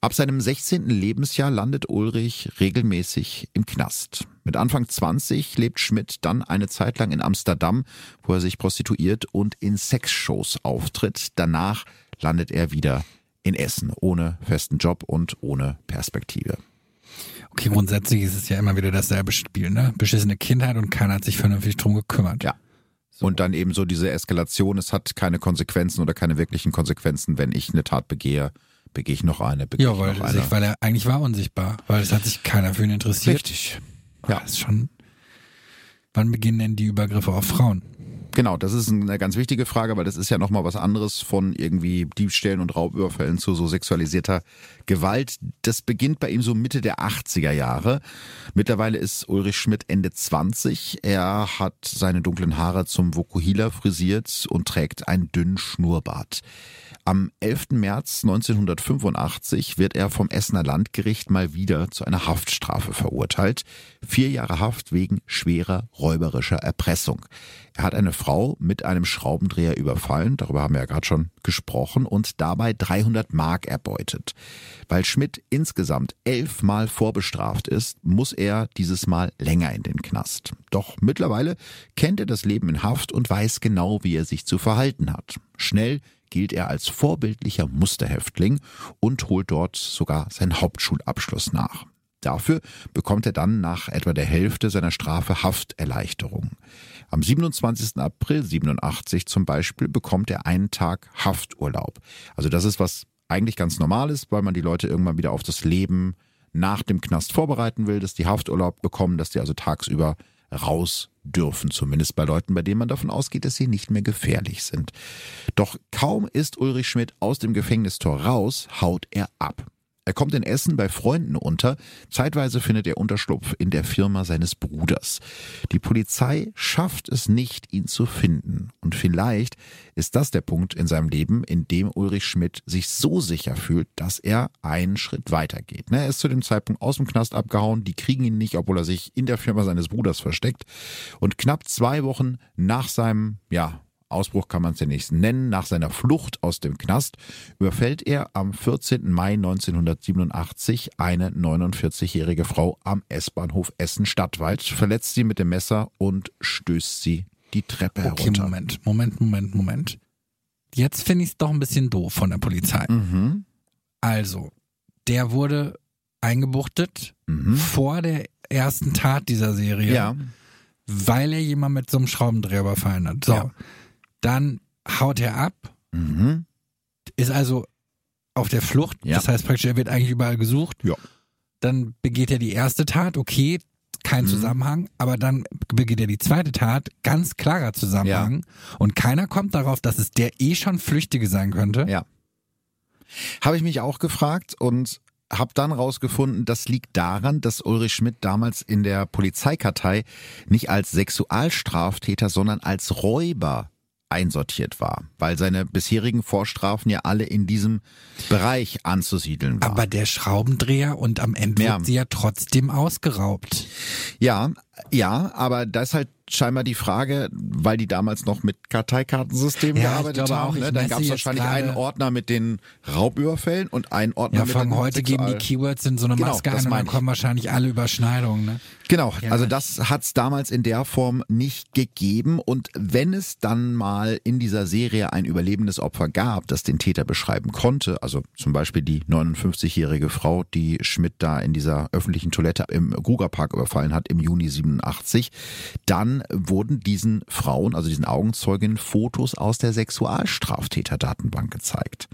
Speaker 1: Ab seinem 16. Lebensjahr landet Ulrich regelmäßig im Knast. Mit Anfang 20 lebt Schmidt dann eine Zeit lang in Amsterdam, wo er sich prostituiert und in Sexshows auftritt. Danach landet er wieder in Essen, ohne festen Job und ohne Perspektive.
Speaker 2: Okay, grundsätzlich ist es ja immer wieder dasselbe Spiel, ne? Beschissene Kindheit und keiner hat sich vernünftig drum gekümmert.
Speaker 1: Ja. So. Und dann eben so diese Eskalation, es hat keine Konsequenzen oder keine wirklichen Konsequenzen, wenn ich eine Tat begehe, begehe ich noch eine, begehe
Speaker 2: ja, weil,
Speaker 1: noch
Speaker 2: eine. weil er eigentlich war unsichtbar, weil es hat sich keiner für ihn interessiert.
Speaker 1: Richtig.
Speaker 2: Ja. Das ist schon. Wann beginnen denn die Übergriffe auf Frauen?
Speaker 1: Genau, das ist eine ganz wichtige Frage, weil das ist ja nochmal was anderes von irgendwie Diebstählen und Raubüberfällen zu so sexualisierter Gewalt. Das beginnt bei ihm so Mitte der 80er Jahre. Mittlerweile ist Ulrich Schmidt Ende 20. Er hat seine dunklen Haare zum Vokuhila frisiert und trägt einen dünnen Schnurrbart. Am 11. März 1985 wird er vom Essener Landgericht mal wieder zu einer Haftstrafe verurteilt. Vier Jahre Haft wegen schwerer räuberischer Erpressung. Er hat eine Frau mit einem Schraubendreher überfallen, darüber haben wir ja gerade schon gesprochen, und dabei 300 Mark erbeutet. Weil Schmidt insgesamt elfmal vorbestraft ist, muss er dieses Mal länger in den Knast. Doch mittlerweile kennt er das Leben in Haft und weiß genau, wie er sich zu verhalten hat. Schnell gilt er als vorbildlicher Musterhäftling und holt dort sogar seinen Hauptschulabschluss nach. Dafür bekommt er dann nach etwa der Hälfte seiner Strafe Hafterleichterung. Am 27. April 87 zum Beispiel bekommt er einen Tag Hafturlaub. Also das ist was eigentlich ganz Normales, weil man die Leute irgendwann wieder auf das Leben nach dem Knast vorbereiten will, dass die Hafturlaub bekommen, dass die also tagsüber raus dürfen, zumindest bei Leuten, bei denen man davon ausgeht, dass sie nicht mehr gefährlich sind. Doch kaum ist Ulrich Schmidt aus dem Gefängnistor raus, haut er ab. Er kommt in Essen bei Freunden unter. Zeitweise findet er Unterschlupf in der Firma seines Bruders. Die Polizei schafft es nicht, ihn zu finden. Und vielleicht ist das der Punkt in seinem Leben, in dem Ulrich Schmidt sich so sicher fühlt, dass er einen Schritt weitergeht. Ne, er ist zu dem Zeitpunkt aus dem Knast abgehauen. Die kriegen ihn nicht, obwohl er sich in der Firma seines Bruders versteckt. Und knapp zwei Wochen nach seinem, ja, Ausbruch kann man es ja nicht nennen, nach seiner Flucht aus dem Knast überfällt er am 14. Mai 1987 eine 49-jährige Frau am S-Bahnhof Essen-Stadtwald, verletzt sie mit dem Messer und stößt sie die Treppe herunter.
Speaker 2: Okay, Moment, Moment, Moment, Moment. Jetzt finde ich es doch ein bisschen doof von der Polizei.
Speaker 1: Mhm.
Speaker 2: Also, der wurde eingebuchtet mhm. vor der ersten Tat dieser Serie.
Speaker 1: Ja.
Speaker 2: Weil er jemand mit so einem Schraubendreher überfallen hat. So. Ja. Dann haut er ab,
Speaker 1: mhm.
Speaker 2: ist also auf der Flucht. Ja. Das heißt praktisch, er wird eigentlich überall gesucht.
Speaker 1: Ja.
Speaker 2: Dann begeht er die erste Tat, okay, kein mhm. Zusammenhang, aber dann begeht er die zweite Tat, ganz klarer Zusammenhang. Ja. Und keiner kommt darauf, dass es der eh schon Flüchtige sein könnte.
Speaker 1: Ja. Habe ich mich auch gefragt und habe dann rausgefunden, das liegt daran, dass Ulrich Schmidt damals in der Polizeikartei nicht als Sexualstraftäter, sondern als Räuber einsortiert war, weil seine bisherigen Vorstrafen ja alle in diesem Bereich anzusiedeln waren.
Speaker 2: Aber der Schraubendreher und am Ende ja. wird sie ja trotzdem ausgeraubt.
Speaker 1: Ja, Ja, aber da ist halt scheinbar die Frage, weil die damals noch mit Karteikartensystemen
Speaker 2: Ja,
Speaker 1: gearbeitet
Speaker 2: glaube
Speaker 1: haben.
Speaker 2: auch,
Speaker 1: ne? Dann gab es wahrscheinlich einen Ordner mit den Raubüberfällen und einen Ordner
Speaker 2: Ja,
Speaker 1: mit den
Speaker 2: heute geben die
Speaker 1: Sexual-
Speaker 2: Keywords in so eine
Speaker 1: Genau,
Speaker 2: Maske ein und dann kommen wahrscheinlich alle Überschneidungen. Ne?
Speaker 1: Genau,
Speaker 2: Ja.
Speaker 1: also das hat es damals in der Form nicht gegeben. Und wenn es dann mal in dieser Serie ein überlebendes Opfer gab, das den Täter beschreiben konnte, also zum Beispiel die 59-jährige Frau, die Schmidt da in dieser öffentlichen Toilette im Grugerpark überfallen hat im Juni 87, dann wurden diesen Frauen, also diesen Augenzeuginnen, Fotos aus der Sexualstraftäterdatenbank gezeigt.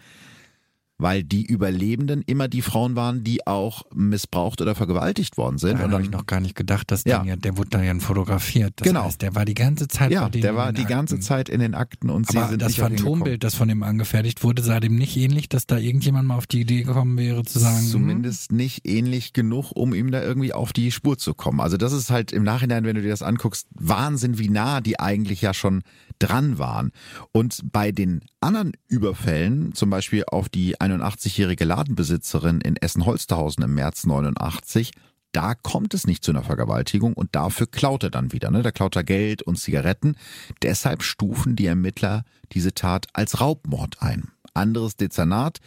Speaker 1: Weil die Überlebenden immer die Frauen waren, die auch missbraucht oder vergewaltigt worden sind.
Speaker 2: Daran
Speaker 1: Und
Speaker 2: habe ich noch gar nicht gedacht, dass
Speaker 1: Ja.
Speaker 2: der, ja, der wurde dann ja fotografiert. Das
Speaker 1: Genau.
Speaker 2: heißt, der war die ganze Zeit
Speaker 1: Ja, der
Speaker 2: in
Speaker 1: war
Speaker 2: den
Speaker 1: die ganze
Speaker 2: Akten.
Speaker 1: Zeit in den Akten und sie
Speaker 2: Aber
Speaker 1: sind
Speaker 2: das. Phantombild, das von ihm angefertigt wurde, sah dem nicht ähnlich, dass da irgendjemand mal auf die Idee gekommen wäre zu sagen, hm,
Speaker 1: Zumindest nicht ähnlich genug, um ihm da irgendwie auf die Spur zu kommen. Also das ist halt im Nachhinein, wenn du dir das anguckst, Wahnsinn, wie nah die eigentlich ja schon dran waren. Und bei den anderen Überfällen, zum Beispiel auf die 81-jährige Ladenbesitzerin in Essen-Holsterhausen im März 89, da kommt es nicht zu einer Vergewaltigung und dafür klaut er dann wieder. Ne? Da klaut er Geld und Zigaretten. Deshalb stufen die Ermittler diese Tat als Raubmord ein. Anderes Dezernat,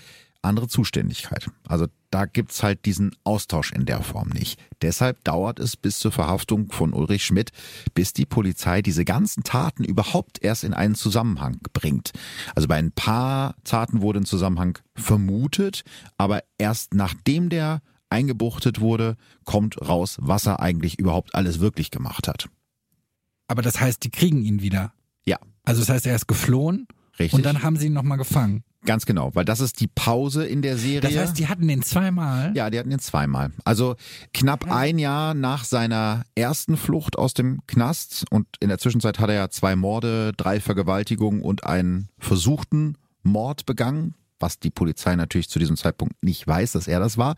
Speaker 1: andere Zuständigkeit. Also da gibt's halt diesen Austausch in der Form nicht. Deshalb dauert es bis zur Verhaftung von Ulrich Schmidt, bis die Polizei diese ganzen Taten überhaupt erst in einen Zusammenhang bringt. Also bei ein paar Taten wurde ein Zusammenhang vermutet, aber erst nachdem der eingebuchtet wurde, kommt raus, was er eigentlich überhaupt alles wirklich gemacht hat.
Speaker 2: aber das heißt, die kriegen ihn wieder.
Speaker 1: Ja,
Speaker 2: Also das heißt, er ist geflohen
Speaker 1: richtig.
Speaker 2: und dann haben sie ihn nochmal gefangen.
Speaker 1: Ganz genau, weil das ist die Pause in der Serie.
Speaker 2: Das heißt, die hatten den zweimal.
Speaker 1: Ja, die hatten ihn zweimal. Also knapp ein Jahr nach seiner ersten Flucht aus dem Knast und in der Zwischenzeit hat er ja zwei Morde, drei Vergewaltigungen und einen versuchten Mord begangen. Was die Polizei natürlich zu diesem Zeitpunkt nicht weiß, dass er das war,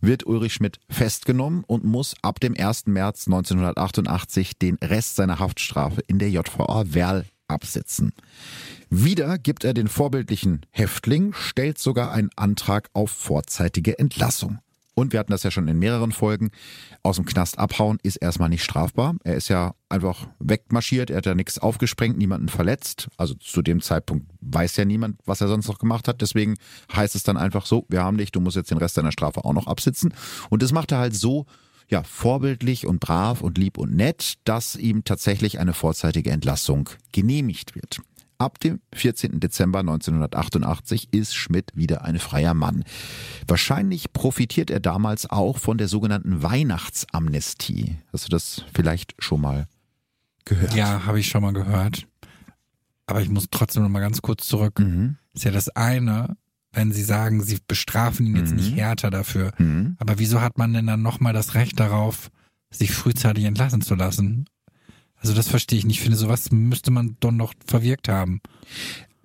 Speaker 1: wird Ulrich Schmidt festgenommen und muss ab dem 1. März 1988 den Rest seiner Haftstrafe in der JVA Werl absitzen. Wieder gibt er den vorbildlichen Häftling, stellt sogar einen Antrag auf vorzeitige Entlassung. Und wir hatten das ja schon in mehreren Folgen. Aus dem Knast abhauen ist erstmal nicht strafbar. Er ist ja einfach wegmarschiert, er hat ja nichts aufgesprengt, niemanden verletzt. Also zu dem Zeitpunkt weiß ja niemand, was er sonst noch gemacht hat. Deswegen heißt es dann einfach so, wir haben dich, du musst jetzt den Rest deiner Strafe auch noch absitzen. Und das macht er halt so, ja, vorbildlich und brav und lieb und nett, dass ihm tatsächlich eine vorzeitige Entlassung genehmigt wird. Ab dem 14. Dezember 1988 ist Schmidt wieder ein freier Mann. Wahrscheinlich profitiert er damals auch von der sogenannten Weihnachtsamnestie. Hast du das vielleicht schon mal gehört?
Speaker 2: Ja, habe ich schon mal gehört. Aber ich muss trotzdem noch mal ganz kurz zurück.
Speaker 1: Mhm.
Speaker 2: Ist ja das eine, wenn sie sagen, sie bestrafen ihn jetzt
Speaker 1: Mhm.
Speaker 2: nicht härter dafür.
Speaker 1: Mhm.
Speaker 2: Aber wieso hat man denn dann noch mal das Recht darauf, sich frühzeitig entlassen zu lassen? Also das verstehe ich nicht. Ich finde, sowas müsste man doch noch verwirkt haben.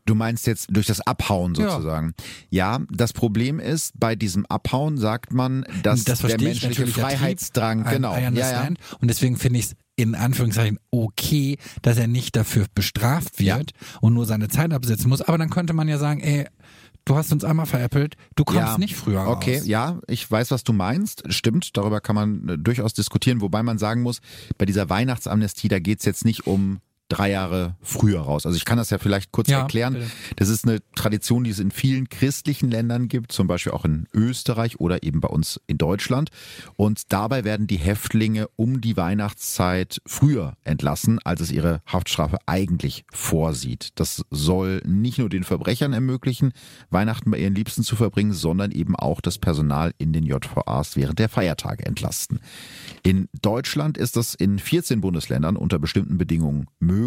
Speaker 1: Du meinst jetzt durch das Abhauen
Speaker 2: Ja.
Speaker 1: sozusagen. Ja, das Problem ist, bei diesem Abhauen sagt man, dass
Speaker 2: das
Speaker 1: der menschliche
Speaker 2: Trieb.
Speaker 1: Freiheitsdrang,
Speaker 2: I-
Speaker 1: genau. Ja, ja.
Speaker 2: Und deswegen finde ich es in Anführungszeichen okay, dass er nicht dafür bestraft wird und nur seine Zeit absetzen muss. Aber dann könnte man ja sagen, ey, du hast uns einmal veräppelt, du kommst
Speaker 1: Ja,
Speaker 2: nicht früher
Speaker 1: Okay,
Speaker 2: raus.
Speaker 1: ja, ich weiß, was du meinst. Stimmt, darüber kann man äh, durchaus diskutieren, wobei man sagen muss, bei dieser Weihnachtsamnestie, da geht's jetzt nicht um drei Jahre früher raus. Also ich kann das ja vielleicht kurz
Speaker 2: Ja,
Speaker 1: erklären.
Speaker 2: bitte.
Speaker 1: Das ist eine Tradition, die es in vielen christlichen Ländern gibt, zum Beispiel auch in Österreich oder eben bei uns in Deutschland. Und dabei werden die Häftlinge um die Weihnachtszeit früher entlassen, als es ihre Haftstrafe eigentlich vorsieht. Das soll nicht nur den Verbrechern ermöglichen, Weihnachten bei ihren Liebsten zu verbringen, sondern eben auch das Personal in den JVAs während der Feiertage entlasten. In Deutschland ist das in 14 Bundesländern unter bestimmten Bedingungen möglich,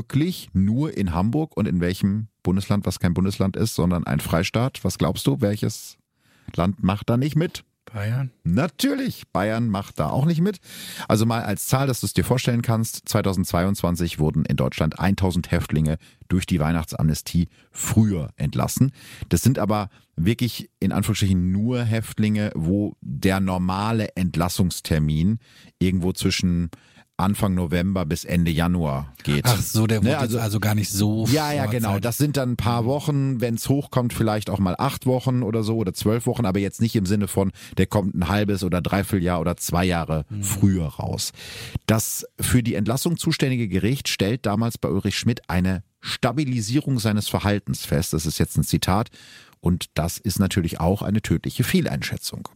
Speaker 1: nur in Hamburg und in welchem Bundesland, was kein Bundesland ist, sondern ein Freistaat. Was glaubst du, welches Land macht da nicht mit?
Speaker 2: Bayern?
Speaker 1: Natürlich, Bayern macht da auch nicht mit. Also mal als Zahl, dass du es dir vorstellen kannst, 2022 wurden in Deutschland 1000 Häftlinge durch die Weihnachtsamnestie früher entlassen. Das sind aber wirklich in Anführungsstrichen nur Häftlinge, wo der normale Entlassungstermin irgendwo zwischen Anfang November bis Ende Januar geht.
Speaker 2: Ach so, der ne, wurde also, also gar nicht so.
Speaker 1: Ja, ja, genau. Das sind dann ein paar Wochen, wenn es hochkommt, vielleicht auch mal acht Wochen oder so oder zwölf Wochen, aber jetzt nicht im Sinne von, der kommt ein halbes oder dreiviertel Jahr oder zwei Jahre mhm. früher raus. Das für die Entlassung zuständige Gericht stellt damals bei Ulrich Schmidt eine Stabilisierung seines Verhaltens fest. Das ist jetzt ein Zitat. Und das ist natürlich auch eine tödliche Fehleinschätzung.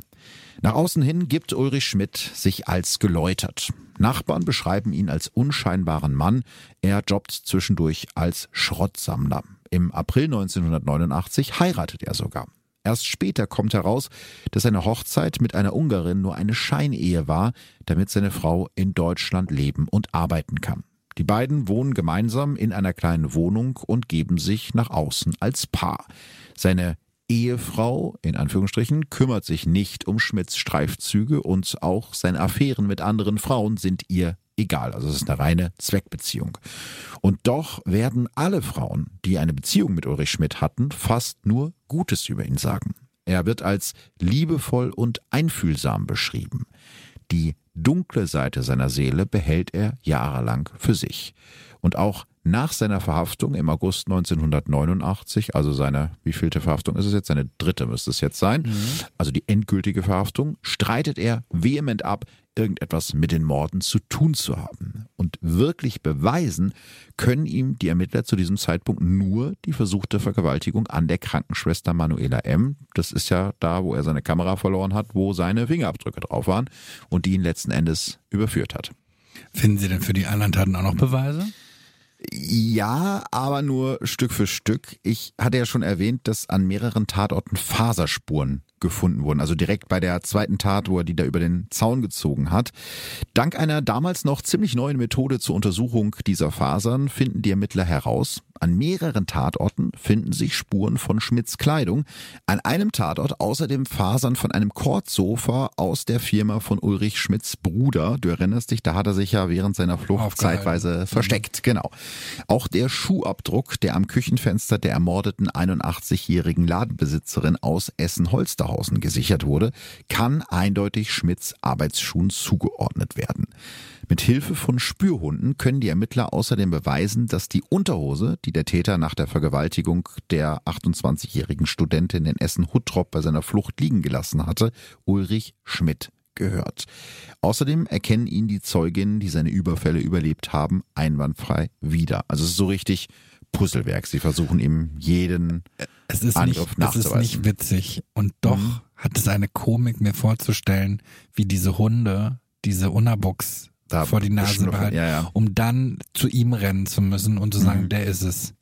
Speaker 1: Nach außen hin gibt Ulrich Schmidt sich als geläutert. Nachbarn beschreiben ihn als unscheinbaren Mann. Er jobbt zwischendurch als Schrottsammler. Im April 1989 heiratet er sogar. Erst später kommt heraus, dass seine Hochzeit mit einer Ungarin nur eine Scheinehe war, damit seine Frau in Deutschland leben und arbeiten kann. Die beiden wohnen gemeinsam in einer kleinen Wohnung und geben sich nach außen als Paar. Seine Ehefrau, in Anführungsstrichen, kümmert sich nicht um Schmidts Streifzüge und auch seine Affären mit anderen Frauen sind ihr egal. Also es ist eine reine Zweckbeziehung. Und doch werden alle Frauen, die eine Beziehung mit Ulrich Schmidt hatten, fast nur Gutes über ihn sagen. Er wird als liebevoll und einfühlsam beschrieben. Die dunkle Seite seiner Seele behält er jahrelang für sich. Und auch nach seiner Verhaftung im August 1989, also seine, wie vielte Verhaftung ist es jetzt? Seine dritte müsste es jetzt sein. Mhm. Also die endgültige Verhaftung, streitet er vehement ab, irgendetwas mit den Morden zu tun zu haben. Und wirklich beweisen können ihm die Ermittler zu diesem Zeitpunkt nur die versuchte Vergewaltigung an der Krankenschwester Manuela M. Das ist ja da, wo er seine Kamera verloren hat, wo seine Fingerabdrücke drauf waren und die ihn letzten Endes überführt hat.
Speaker 2: Finden Sie denn für die anderen Taten auch noch Beweise?
Speaker 1: Ja, aber nur Stück für Stück. Ich hatte ja schon erwähnt, dass an mehreren Tatorten Faserspuren gefunden wurden. Also direkt bei der zweiten Tat, wo er die da über den Zaun gezogen hat. Dank einer damals noch ziemlich neuen Methode zur Untersuchung dieser Fasern finden die Ermittler heraus, an mehreren Tatorten finden sich Spuren von Schmidts Kleidung. An einem Tatort außerdem Fasern von einem Kordsofa aus der Firma von Ulrich Schmidts Bruder. Du erinnerst dich, da hat er sich ja während seiner Flucht zeitweise mhm. versteckt. Genau. Auch der Schuhabdruck, der am Küchenfenster der ermordeten 81-jährigen Ladenbesitzerin aus Essen-Holsterhausen gesichert wurde, kann eindeutig Schmidts Arbeitsschuhen zugeordnet werden. Mit Hilfe von Spürhunden können die Ermittler außerdem beweisen, dass die Unterhose, die der Täter nach der Vergewaltigung der 28-jährigen Studentin in Essen-Huttrop bei seiner Flucht liegen gelassen hatte, Ulrich Schmidt gehört. Außerdem erkennen ihn die Zeuginnen, die seine Überfälle überlebt haben, einwandfrei wieder. Also es ist so richtig Puzzlewerk. Sie versuchen ihm jeden
Speaker 2: es ist Angriff nicht, nachzuweisen. Es ist nicht witzig. Und doch mhm. hat es eine Komik, mir vorzustellen, wie diese Hunde diese Unabox da vor die Nase behalten, ja, ja. um dann zu ihm rennen zu müssen und zu sagen, mhm. der ist es.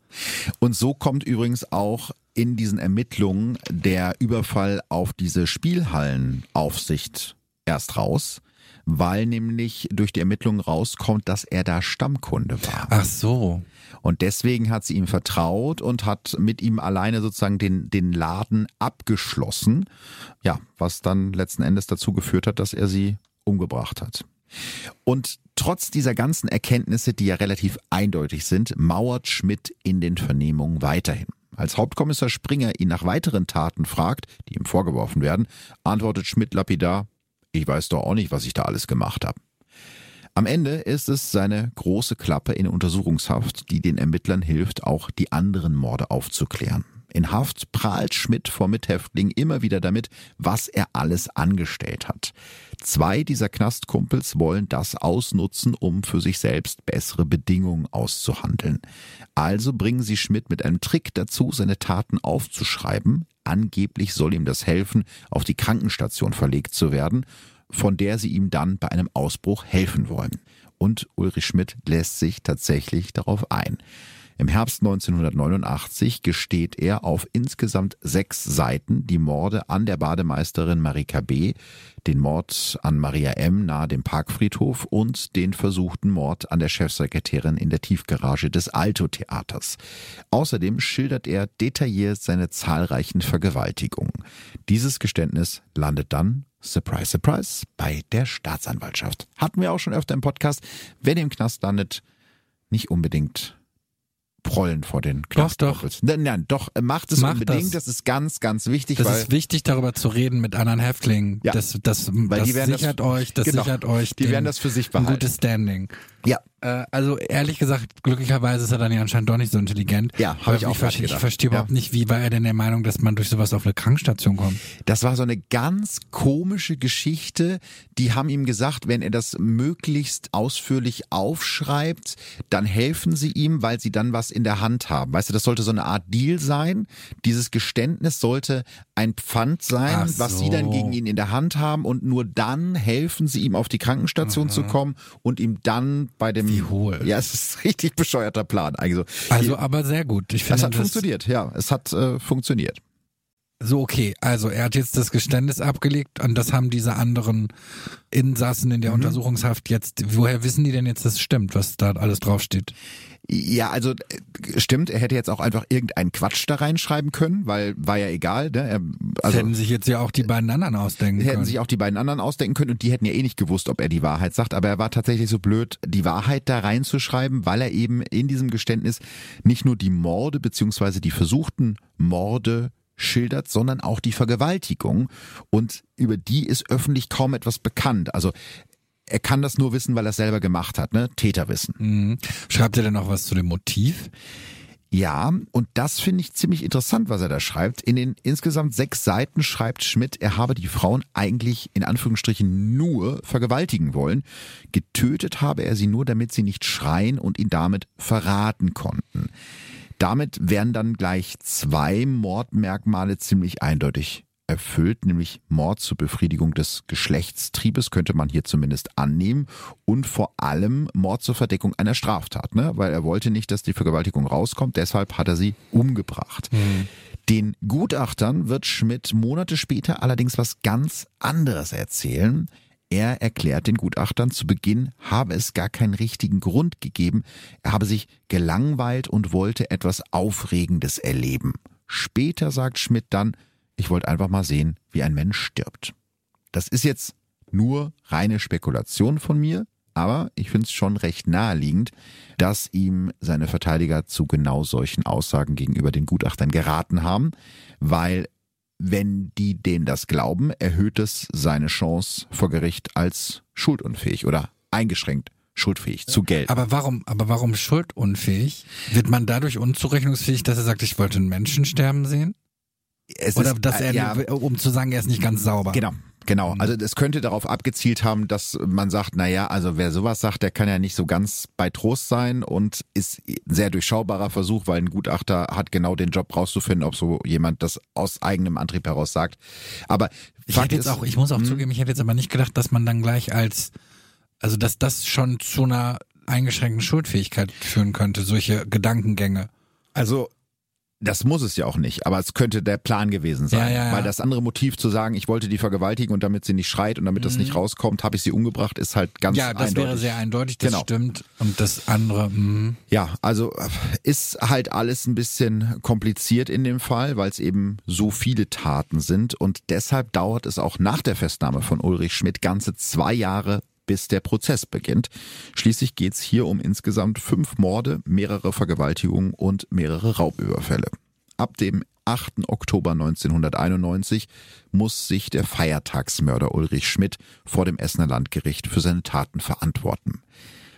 Speaker 1: Und so kommt übrigens auch in diesen Ermittlungen der Überfall auf diese Spielhallenaufsicht erst raus weil nämlich durch die Ermittlungen rauskommt, dass er da Stammkunde war.
Speaker 2: Ach so.
Speaker 1: Und deswegen hat sie ihm vertraut und hat mit ihm alleine sozusagen den, den Laden abgeschlossen. Ja, was dann letzten Endes dazu geführt hat, dass er sie umgebracht hat. Und trotz dieser ganzen Erkenntnisse, die ja relativ eindeutig sind, mauert Schmidt in den Vernehmungen weiterhin. Als Hauptkommissar Springer ihn nach weiteren Taten fragt, die ihm vorgeworfen werden, antwortet Schmidt lapidar, ich weiß doch auch nicht, was ich da alles gemacht habe. Am Ende ist es seine große Klappe in Untersuchungshaft, die den Ermittlern hilft, auch die anderen Morde aufzuklären. In Haft prahlt Schmidt vor Mithäftling immer wieder damit, was er alles angestellt hat. Zwei dieser Knastkumpels wollen das ausnutzen, um für sich selbst bessere Bedingungen auszuhandeln. Also bringen sie Schmidt mit einem Trick dazu, seine Taten aufzuschreiben. Angeblich soll ihm das helfen, auf die Krankenstation verlegt zu werden, von der sie ihm dann bei einem Ausbruch helfen wollen. Und Ulrich Schmidt lässt sich tatsächlich darauf ein. Im Herbst 1989 gesteht er auf insgesamt sechs Seiten die Morde an der Bademeisterin Marika B., den Mord an Maria M. nahe dem Parkfriedhof und den versuchten Mord an der Chefsekretärin in der Tiefgarage des Alto-Theaters. Außerdem schildert er detailliert seine zahlreichen Vergewaltigungen. Dieses Geständnis landet dann Surprise, surprise, bei der Staatsanwaltschaft. Hatten wir auch schon öfter im Podcast. Wer im Knast landet, nicht unbedingt prollen vor den
Speaker 2: Doch, doch.
Speaker 1: Nein, nein, doch, macht es
Speaker 2: Macht
Speaker 1: unbedingt.
Speaker 2: das.
Speaker 1: Das. ist ganz, ganz wichtig.
Speaker 2: Das ist wichtig, darüber zu reden mit anderen Häftlingen.
Speaker 1: Ja.
Speaker 2: Das, das, das
Speaker 1: das-
Speaker 2: sichert euch, das
Speaker 1: genau.
Speaker 2: sichert euch
Speaker 1: Die
Speaker 2: den-
Speaker 1: werden das für sich
Speaker 2: ein
Speaker 1: behalten.
Speaker 2: gutes Standing.
Speaker 1: Ja,
Speaker 2: Äh, also ehrlich gesagt, glücklicherweise ist er dann ja anscheinend doch nicht so intelligent.
Speaker 1: Ja, hab
Speaker 2: Weil
Speaker 1: ich auch
Speaker 2: ich, verstehe, ich
Speaker 1: gedacht.
Speaker 2: verstehe
Speaker 1: Ja.
Speaker 2: überhaupt nicht, wie war er denn der Meinung, dass man durch sowas auf eine Krankenstation kommt.
Speaker 1: Das war so eine ganz komische Geschichte. Die haben ihm gesagt, wenn er das möglichst ausführlich aufschreibt, dann helfen sie ihm, weil sie dann was in der Hand haben. Weißt du, das sollte so eine Art Deal sein. Dieses Geständnis sollte ein Pfand sein,
Speaker 2: Ach
Speaker 1: was sie
Speaker 2: so.
Speaker 1: dann gegen ihn in der Hand haben und nur dann helfen sie ihm auf die Krankenstation zu kommen und ihm dann bei dem
Speaker 2: Wie hohl.
Speaker 1: Ja, es ist ein richtig bescheuerter Plan. Also,
Speaker 2: Also aber sehr gut. Ich finde
Speaker 1: das hat funktioniert, ja, es hat äh, funktioniert.
Speaker 2: So, okay. Also er hat jetzt das Geständnis abgelegt und das haben diese anderen Insassen in der
Speaker 1: Mhm.
Speaker 2: Untersuchungshaft jetzt. Woher wissen die denn jetzt, dass es stimmt, was da alles draufsteht?
Speaker 1: Ja, also äh, stimmt, er hätte jetzt auch einfach irgendeinen Quatsch da reinschreiben können, weil war ja egal. Ne? Er,
Speaker 2: Das
Speaker 1: also
Speaker 2: hätten sich jetzt ja auch die beiden anderen ausdenken
Speaker 1: hätten
Speaker 2: können.
Speaker 1: sich auch die beiden anderen ausdenken können und die hätten ja eh nicht gewusst, ob er die Wahrheit sagt. Aber er war tatsächlich so blöd, die Wahrheit da reinzuschreiben, weil er eben in diesem Geständnis nicht nur die Morde beziehungsweise die versuchten Morde schildert, sondern auch die Vergewaltigung. Und über die ist öffentlich kaum etwas bekannt. Also er kann das nur wissen, weil er es selber gemacht hat, ne? Täterwissen.
Speaker 2: Mhm. Schreibt er denn noch was zu dem Motiv?
Speaker 1: Ja, und das finde ich ziemlich interessant, was er da schreibt. In den insgesamt sechs Seiten schreibt Schmidt, er habe die Frauen eigentlich in Anführungsstrichen nur vergewaltigen wollen. Getötet habe er sie nur, damit sie nicht schreien und ihn damit verraten konnten. Damit wären dann gleich zwei Mordmerkmale ziemlich eindeutig erfüllt, nämlich Mord zur Befriedigung des Geschlechtstriebes, könnte man hier zumindest annehmen, und vor allem Mord zur Verdeckung einer Straftat, ne? weil er wollte nicht, dass die Vergewaltigung rauskommt, deshalb hat er sie umgebracht. Den Gutachtern wird Schmidt Monate später allerdings was ganz anderes erzählen. Er erklärt den Gutachtern, zu Beginn habe es gar keinen richtigen Grund gegeben. Er habe sich gelangweilt und wollte etwas Aufregendes erleben. Später sagt Schmidt dann, ich wollte einfach mal sehen, wie ein Mensch stirbt. Das ist jetzt nur reine Spekulation von mir, aber ich finde es schon recht naheliegend, dass ihm seine Verteidiger zu genau solchen Aussagen gegenüber den Gutachtern geraten haben, weil wenn die denen das glauben, erhöht es seine Chance vor Gericht als schuldunfähig oder eingeschränkt schuldfähig zu gelten.
Speaker 2: Aber warum, aber warum schuldunfähig? Wird man dadurch unzurechnungsfähig, dass er sagt, ich wollte einen Menschen sterben sehen?
Speaker 1: Es
Speaker 2: Oder
Speaker 1: ist,
Speaker 2: dass
Speaker 1: äh,
Speaker 2: er,
Speaker 1: ja,
Speaker 2: um zu sagen, er ist nicht ganz sauber.
Speaker 1: Genau. Genau, also es könnte darauf abgezielt haben, dass man sagt, na ja, also wer sowas sagt, der kann ja nicht so ganz bei Trost sein und ist ein sehr durchschaubarer Versuch, weil ein Gutachter hat genau den Job rauszufinden, ob so jemand das aus eigenem Antrieb heraus sagt. Aber
Speaker 2: Ich
Speaker 1: Fakt
Speaker 2: hätte jetzt
Speaker 1: ist,
Speaker 2: auch, ich muss auch
Speaker 1: Hm?
Speaker 2: zugeben, ich hätte jetzt aber nicht gedacht, dass man dann gleich als, also dass das schon zu einer eingeschränkten Schuldfähigkeit führen könnte, solche Gedankengänge.
Speaker 1: Also das muss es ja auch nicht, aber es könnte der Plan gewesen sein.
Speaker 2: Ja, ja, ja.
Speaker 1: Weil das andere Motiv zu sagen, ich wollte die vergewaltigen und damit sie nicht schreit und damit das nicht rauskommt, habe ich sie umgebracht, ist halt ganz
Speaker 2: Mhm. ja, das
Speaker 1: eindeutig.
Speaker 2: wäre sehr eindeutig, das
Speaker 1: Genau.
Speaker 2: stimmt. Und das andere, mh.
Speaker 1: Ja, also ist halt alles ein bisschen kompliziert in dem Fall, weil es eben so viele Taten sind und deshalb dauert es auch nach der Festnahme von Ulrich Schmidt ganze zwei Jahre, bis der Prozess beginnt. Schließlich geht's hier um insgesamt fünf Morde, mehrere Vergewaltigungen und mehrere Raubüberfälle. Ab dem 8. Oktober 1991 muss sich der Feiertagsmörder Ulrich Schmidt vor dem Essener Landgericht für seine Taten verantworten.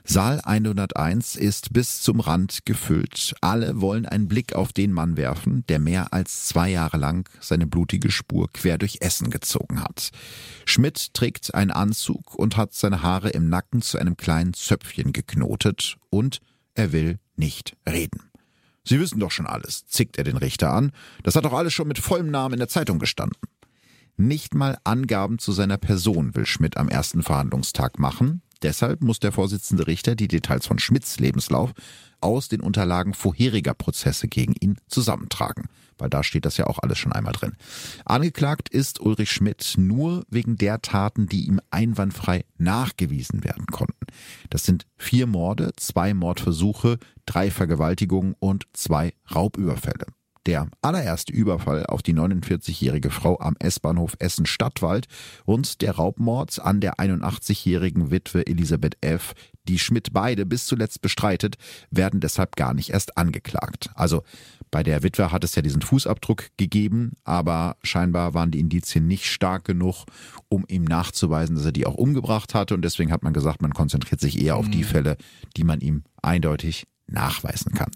Speaker 1: Saal 101 ist bis zum Rand gefüllt. Alle wollen einen Blick auf den Mann werfen, der mehr als zwei Jahre lang seine blutige Spur quer durch Essen gezogen hat. Schmidt trägt einen Anzug und hat seine Haare im Nacken zu einem kleinen Zöpfchen geknotet und er will nicht reden. Sie wissen doch schon alles, zickt er den Richter an. Das hat doch alles schon mit vollem Namen in der Zeitung gestanden. Nicht mal Angaben zu seiner Person will Schmidt am ersten Verhandlungstag machen. Deshalb muss der Vorsitzende Richter die Details von Schmidts Lebenslauf aus den Unterlagen vorheriger Prozesse gegen ihn zusammentragen. Weil da steht das ja auch alles schon einmal drin. Angeklagt ist Ulrich Schmidt nur wegen der Taten, die ihm einwandfrei nachgewiesen werden konnten. Das sind vier Morde, zwei Mordversuche, drei Vergewaltigungen und zwei Raubüberfälle. Der allererste Überfall auf die 49-jährige Frau am S-Bahnhof Essen-Stadtwald und der Raubmord an der 81-jährigen Witwe Elisabeth F., die Schmidt beide bis zuletzt bestreitet, werden deshalb gar nicht erst angeklagt. Also bei der Witwe hat es ja diesen Fußabdruck gegeben, aber scheinbar waren die Indizien nicht stark genug, um ihm nachzuweisen, dass er die auch umgebracht hatte. Und deswegen hat man gesagt, man konzentriert sich eher auf die mhm. Fälle, die man ihm eindeutig nachweisen kann.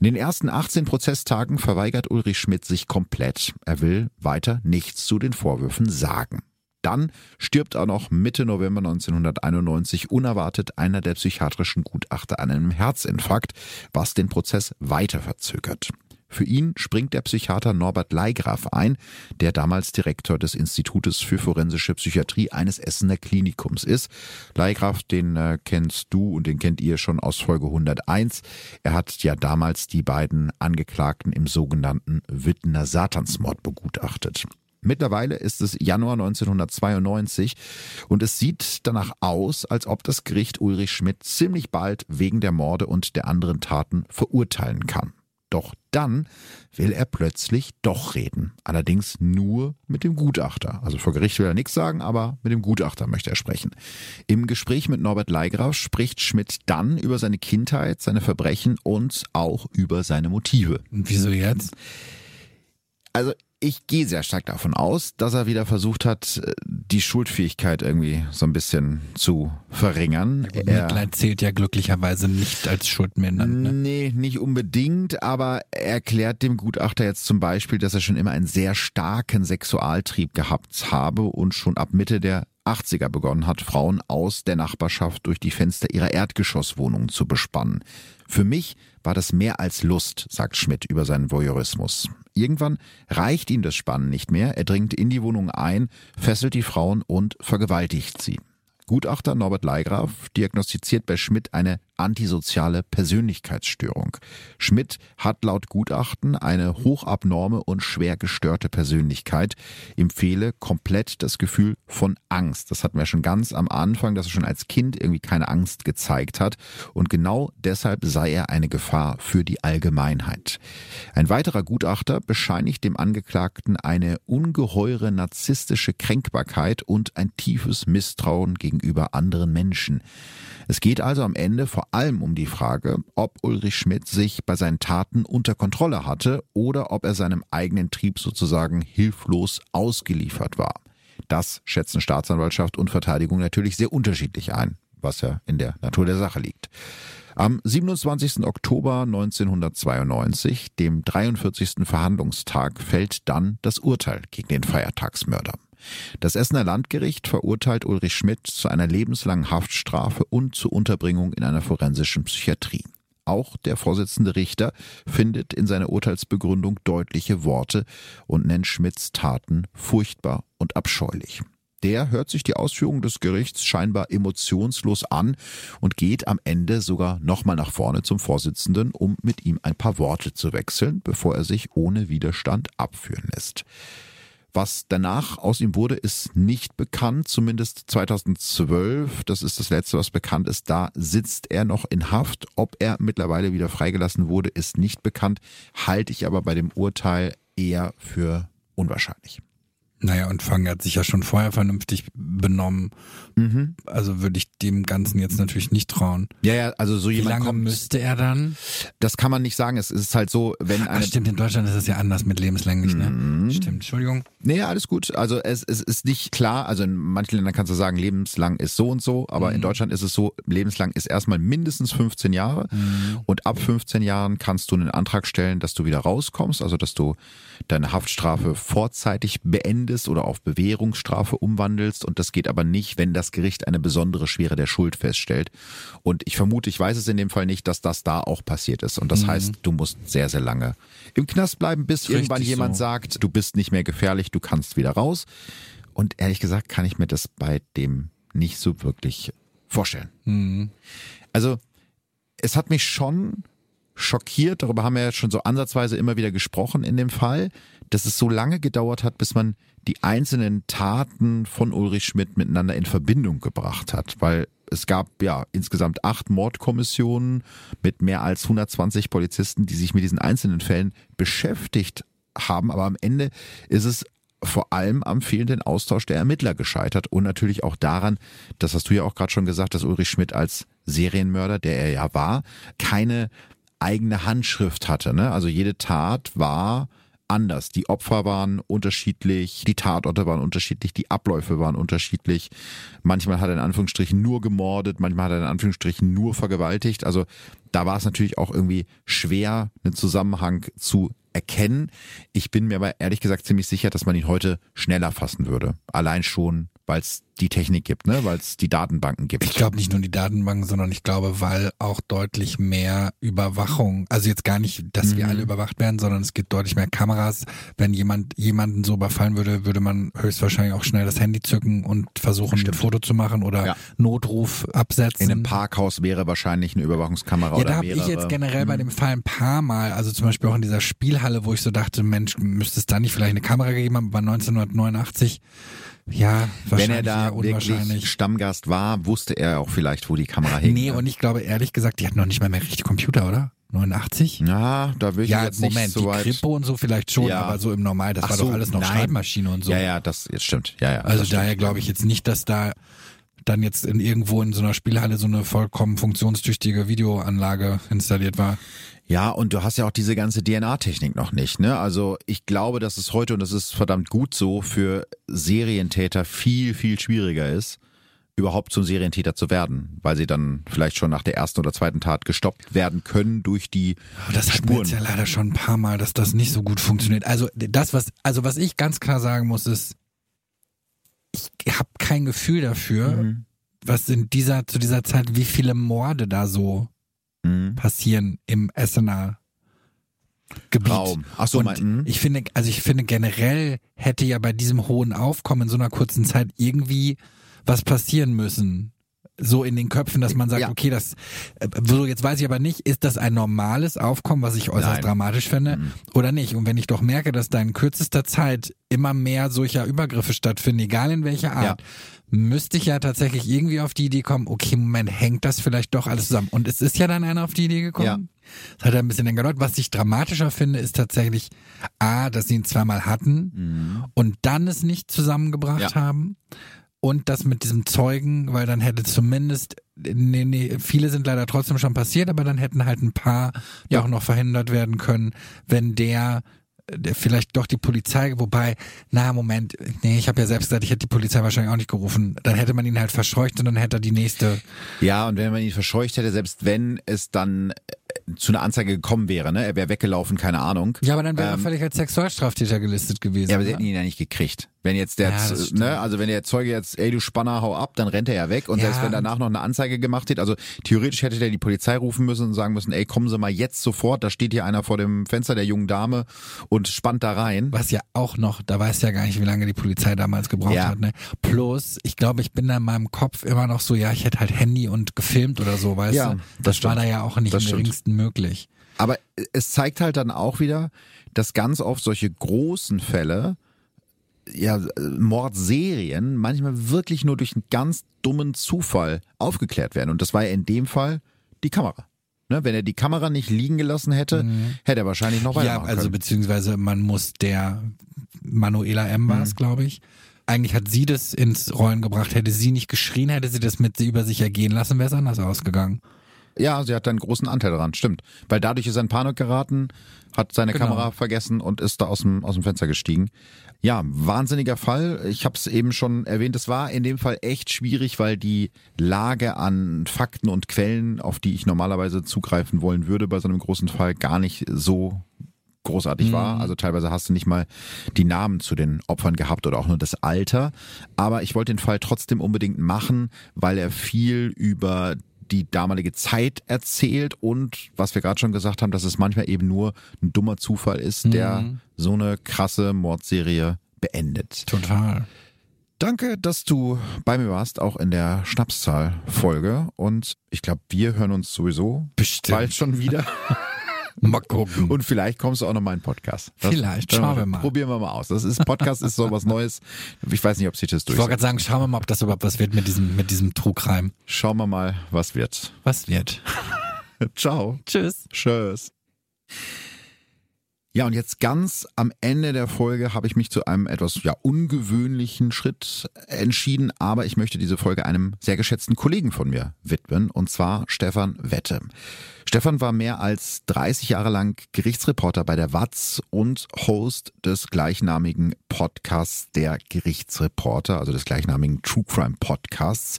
Speaker 1: In den ersten 18 Prozesstagen verweigert Ulrich Schmidt sich komplett. Er will weiter nichts zu den Vorwürfen sagen. Dann stirbt auch noch Mitte November 1991 unerwartet einer der psychiatrischen Gutachter an einem Herzinfarkt, was den Prozess weiter verzögert. Für ihn springt der Psychiater Norbert Leigraf ein, der damals Direktor des Institutes für forensische Psychiatrie eines Essener Klinikums ist. Leigraf, den äh, kennst du und den kennt ihr schon aus Folge 101. Er hat ja damals die beiden Angeklagten im sogenannten Wittener Satansmord begutachtet. Mittlerweile ist es Januar 1992 und es sieht danach aus, als ob das Gericht Ulrich Schmidt ziemlich bald wegen der Morde und der anderen Taten verurteilen kann. Doch dann will er plötzlich doch reden. Allerdings nur mit dem Gutachter. Also vor Gericht will er nichts sagen, aber mit dem Gutachter möchte er sprechen. Im Gespräch mit Norbert Leigraf spricht Schmidt dann über seine Kindheit, seine Verbrechen und auch über seine Motive.
Speaker 2: Und wieso jetzt?
Speaker 1: Also ich gehe sehr stark davon aus, dass er wieder versucht hat, die Schuldfähigkeit irgendwie so ein bisschen zu verringern.
Speaker 2: Ja, Mitleid zählt ja glücklicherweise nicht als schuldmindernd.
Speaker 1: Ne? Nee, nicht unbedingt, aber er erklärt dem Gutachter jetzt zum Beispiel, dass er schon immer einen sehr starken Sexualtrieb gehabt habe und schon ab Mitte der 80er begonnen hat, Frauen aus der Nachbarschaft durch die Fenster ihrer Erdgeschosswohnungen zu bespannen. Für mich war das mehr als Lust, sagt Schmidt über seinen Voyeurismus. Irgendwann reicht ihm das Spannen nicht mehr. Er dringt in die Wohnung ein, fesselt die Frauen und vergewaltigt sie. Gutachter Norbert Leigraf diagnostiziert bei Schmidt eine antisoziale Persönlichkeitsstörung. Schmidt hat laut Gutachten eine hochabnorme und schwer gestörte Persönlichkeit, empfehle komplett das Gefühl von Angst. Das hatten wir schon ganz am Anfang, dass er schon als Kind irgendwie keine Angst gezeigt hat und genau deshalb sei er eine Gefahr für die Allgemeinheit. Ein weiterer Gutachter bescheinigt dem Angeklagten eine ungeheure narzisstische Kränkbarkeit und ein tiefes Misstrauen gegenüber anderen Menschen. Es geht also am Ende vor allem um die Frage, ob Ulrich Schmidt sich bei seinen Taten unter Kontrolle hatte oder ob er seinem eigenen Trieb sozusagen hilflos ausgeliefert war. Das schätzen Staatsanwaltschaft und Verteidigung natürlich sehr unterschiedlich ein, was ja in der Natur der Sache liegt. Am 27. Oktober 1992, dem 43. Verhandlungstag, fällt dann das Urteil gegen den Feiertagsmörder. Das Essener Landgericht verurteilt Ulrich Schmidt zu einer lebenslangen Haftstrafe und zur Unterbringung in einer forensischen Psychiatrie. Auch der Vorsitzende Richter findet in seiner Urteilsbegründung deutliche Worte und nennt Schmidts Taten furchtbar und abscheulich. Der hört sich die Ausführungen des Gerichts scheinbar emotionslos an und geht am Ende sogar nochmal nach vorne zum Vorsitzenden, um mit ihm ein paar Worte zu wechseln, bevor er sich ohne Widerstand abführen lässt. Was danach aus ihm wurde, ist nicht bekannt, zumindest 2012. Das ist das letzte, was bekannt ist. Da sitzt er noch in Haft. Ob er mittlerweile wieder freigelassen wurde, ist nicht bekannt. Halte ich aber bei dem Urteil eher für unwahrscheinlich.
Speaker 2: Naja, und Fang hat sich ja schon vorher vernünftig benommen. Mhm. Also würde ich dem Ganzen jetzt natürlich nicht trauen.
Speaker 1: Ja, ja, also so
Speaker 2: Wie
Speaker 1: jemand
Speaker 2: lange
Speaker 1: kommt,
Speaker 2: müsste er dann?
Speaker 1: Das kann man nicht sagen. Es ist halt so, wenn
Speaker 2: eine. Ach, stimmt, in Deutschland ist es ja anders mit lebenslänglich, ne?
Speaker 1: Mhm.
Speaker 2: Stimmt, Entschuldigung.
Speaker 1: Nee, alles gut. Also es, es ist nicht klar, also in manchen Ländern kannst du sagen, lebenslang ist so und so, aber mhm. in Deutschland ist es so, lebenslang ist erstmal mindestens 15 Jahre mhm. und ab 15 Jahren kannst du einen Antrag stellen, dass du wieder rauskommst, also dass du deine Haftstrafe vorzeitig beendest oder auf Bewährungsstrafe umwandelst und das geht aber nicht, wenn das Gericht eine besondere Schwere der Schuld feststellt. Und ich vermute, ich weiß es in dem Fall nicht, dass das da auch passiert ist und das mhm. heißt, du musst sehr, sehr lange im Knast bleiben, bis Richtig irgendwann jemand so. sagt, du bist nicht mehr gefährlich du kannst wieder raus. Und ehrlich gesagt kann ich mir das bei dem nicht so wirklich vorstellen. Mhm. Also es hat mich schon schockiert, darüber haben wir ja schon so ansatzweise immer wieder gesprochen in dem Fall, dass es so lange gedauert hat, bis man die einzelnen Taten von Ulrich Schmidt miteinander in Verbindung gebracht hat, weil es gab ja insgesamt acht Mordkommissionen mit mehr als 120 Polizisten, die sich mit diesen einzelnen Fällen beschäftigt haben, aber am Ende ist es vor allem am fehlenden Austausch der Ermittler gescheitert und natürlich auch daran, das hast du ja auch gerade schon gesagt, dass Ulrich Schmidt als Serienmörder, der er ja war, keine eigene Handschrift hatte. Ne? Also jede Tat war anders. Die Opfer waren unterschiedlich, die Tatorte waren unterschiedlich, die Abläufe waren unterschiedlich. Manchmal hat er in Anführungsstrichen nur gemordet, manchmal hat er in Anführungsstrichen nur vergewaltigt. Also da war es natürlich auch irgendwie schwer, einen Zusammenhang zu erkennen. Ich bin mir aber ehrlich gesagt ziemlich sicher, dass man ihn heute schneller fassen würde. Allein schon, weil es die Technik gibt, ne? weil es die Datenbanken gibt.
Speaker 2: Ich glaube nicht nur die Datenbanken, sondern ich glaube, weil auch deutlich mehr Überwachung, also jetzt gar nicht, dass mhm. wir alle überwacht werden, sondern es gibt deutlich mehr Kameras. Wenn jemand jemanden so überfallen würde, würde man höchstwahrscheinlich auch schnell das Handy zücken und versuchen, Stimmt. ein Foto zu machen oder ja. Notruf absetzen.
Speaker 1: In einem Parkhaus wäre wahrscheinlich eine Überwachungskamera ja, oder
Speaker 2: da habe ich jetzt generell mhm. bei dem Fall ein paar Mal, also zum Beispiel auch in dieser Spielhalle, wo ich so dachte, Mensch, müsste es da nicht vielleicht eine Kamera gegeben haben, war 1989 ja,
Speaker 1: Wenn er da wirklich Stammgast war, wusste er auch vielleicht, wo die Kamera hängt.
Speaker 2: Nee, und ich glaube ehrlich gesagt, die hatten noch nicht mal mehr richtig Computer, oder? 89?
Speaker 1: Ja, da will ich ja, jetzt Moment, nicht so weit.
Speaker 2: die Kripo und so vielleicht schon, ja. aber so im Normal, das Ach war so, doch alles noch nein. Schreibmaschine und so.
Speaker 1: Ja, ja, das stimmt. Ja, ja.
Speaker 2: Also daher glaube ich jetzt nicht, dass da dann jetzt in irgendwo in so einer Spielhalle so eine vollkommen funktionstüchtige Videoanlage installiert war.
Speaker 1: Ja, und du hast ja auch diese ganze DNA-Technik noch nicht. Ne? Also ich glaube, dass es heute, und das ist verdammt gut so, für Serientäter viel, viel schwieriger ist, überhaupt zum Serientäter zu werden, weil sie dann vielleicht schon nach der ersten oder zweiten Tat gestoppt werden können durch die
Speaker 2: das Spuren. Das ja leider schon ein paar Mal, dass das nicht so gut funktioniert. Also das, was, also was ich ganz klar sagen muss, ist, ich habe kein Gefühl dafür, mhm. was in dieser, zu dieser Zeit, wie viele Morde da so mhm. passieren im Essener Gebiet. Raum.
Speaker 1: Ach so, mein,
Speaker 2: mhm. ich finde, also ich finde generell hätte ja bei diesem hohen Aufkommen in so einer kurzen Zeit irgendwie was passieren müssen. So in den Köpfen, dass man sagt, ja. okay, das, äh, so jetzt weiß ich aber nicht, ist das ein normales Aufkommen, was ich äußerst Nein. dramatisch finde, mhm. oder nicht? Und wenn ich doch merke, dass da in kürzester Zeit immer mehr solcher Übergriffe stattfinden, egal in welcher Art, ja müsste ich ja tatsächlich irgendwie auf die Idee kommen, okay, Moment, hängt das vielleicht doch alles zusammen? Und es ist ja dann einer auf die Idee gekommen. Ja. Das hat ja ein bisschen länger gedauert. Was ich dramatischer finde, ist tatsächlich A, dass sie ihn zweimal hatten mhm. und dann es nicht zusammengebracht ja. haben. Und das mit diesem Zeugen, weil dann hätte zumindest, nee, nee, viele sind leider trotzdem schon passiert, aber dann hätten halt ein paar ja auch noch verhindert werden können, wenn der vielleicht doch die Polizei, wobei, na Moment, nee, ich habe ja selbst gesagt, ich hätte die Polizei wahrscheinlich auch nicht gerufen. Dann hätte man ihn halt verscheucht und dann hätte er die nächste.
Speaker 1: Ja, und wenn man ihn verscheucht hätte, selbst wenn es dann äh, zu einer Anzeige gekommen wäre, ne? Er wäre weggelaufen, keine Ahnung.
Speaker 2: Ja, aber dann wäre ähm, er völlig als Sexualstraftäter gelistet gewesen.
Speaker 1: Ja, aber sie hätten ihn ja nicht gekriegt. Wenn jetzt der, ja, ne, also wenn der Zeuge jetzt, ey du Spanner, hau ab, dann rennt er ja weg. Und ja. selbst wenn danach noch eine Anzeige gemacht wird, also theoretisch hätte der die Polizei rufen müssen und sagen müssen, ey, kommen Sie mal jetzt sofort, da steht hier einer vor dem Fenster der jungen Dame und spannt da rein.
Speaker 2: Was ja auch noch, da weiß ja gar nicht, wie lange die Polizei damals gebraucht ja. hat. Ne? Plus, ich glaube, ich bin da in meinem Kopf immer noch so, ja, ich hätte halt Handy und gefilmt oder so, weißt ja, du? Das, das war da ja auch nicht das im geringsten möglich.
Speaker 1: Aber es zeigt halt dann auch wieder, dass ganz oft solche großen Fälle ja, Mordserien manchmal wirklich nur durch einen ganz dummen Zufall aufgeklärt werden. Und das war ja in dem Fall die Kamera. Ne, wenn er die Kamera nicht liegen gelassen hätte, mhm. hätte er wahrscheinlich noch weitermachen
Speaker 2: Ja, also können. beziehungsweise man muss der Manuela M. war es, mhm. glaube ich. Eigentlich hat sie das ins Rollen gebracht. Hätte sie nicht geschrien, hätte sie das mit über sich ergehen lassen, wäre es anders ausgegangen.
Speaker 1: Ja, sie hat einen großen Anteil daran, stimmt. Weil dadurch ist er in Panik geraten, hat seine genau. Kamera vergessen und ist da aus dem, aus dem Fenster gestiegen. Ja, wahnsinniger Fall. Ich habe es eben schon erwähnt. Es war in dem Fall echt schwierig, weil die Lage an Fakten und Quellen, auf die ich normalerweise zugreifen wollen würde bei so einem großen Fall, gar nicht so großartig war. Mhm. Also teilweise hast du nicht mal die Namen zu den Opfern gehabt oder auch nur das Alter. Aber ich wollte den Fall trotzdem unbedingt machen, weil er viel über die damalige Zeit erzählt und was wir gerade schon gesagt haben, dass es manchmal eben nur ein dummer Zufall ist, der mhm. so eine krasse Mordserie beendet.
Speaker 2: Total.
Speaker 1: Danke, dass du bei mir warst, auch in der Schnapszahl-Folge. Und ich glaube, wir hören uns sowieso Bestimmt. bald schon wieder.
Speaker 2: Mal gucken.
Speaker 1: Und vielleicht kommst du auch noch mal in Podcast.
Speaker 2: Das, vielleicht, schauen wir mal.
Speaker 1: Probieren wir mal aus. Das ist, Podcast ist so was Neues. Ich weiß nicht, ob sich das durch.
Speaker 2: Ich wollte gerade sagen, schauen wir mal, ob das überhaupt was wird mit diesem, mit diesem Trugreim.
Speaker 1: Schauen wir mal, was wird.
Speaker 2: Was wird.
Speaker 1: Ciao.
Speaker 2: Tschüss.
Speaker 1: Tschüss. Ja, und jetzt ganz am Ende der Folge habe ich mich zu einem etwas ja ungewöhnlichen Schritt entschieden, aber ich möchte diese Folge einem sehr geschätzten Kollegen von mir widmen, und zwar Stefan Wette. Stefan war mehr als 30 Jahre lang Gerichtsreporter bei der WAZ und Host des gleichnamigen Podcasts der Gerichtsreporter, also des gleichnamigen True Crime Podcasts.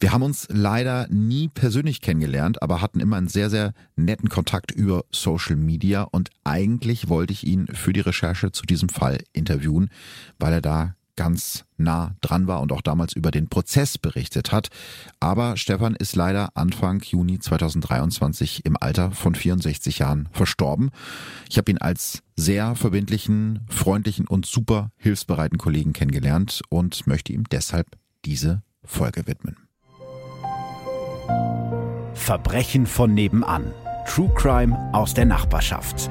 Speaker 1: Wir haben uns leider nie persönlich kennengelernt, aber hatten immer einen sehr, sehr netten Kontakt über Social Media und eigentlich wollte ich ihn für die Recherche zu diesem Fall interviewen, weil er da ganz nah dran war und auch damals über den Prozess berichtet hat. Aber Stefan ist leider Anfang Juni 2023 im Alter von 64 Jahren verstorben. Ich habe ihn als sehr verbindlichen, freundlichen und super hilfsbereiten Kollegen kennengelernt und möchte ihm deshalb diese Folge widmen.
Speaker 3: Verbrechen von nebenan. True Crime aus der Nachbarschaft.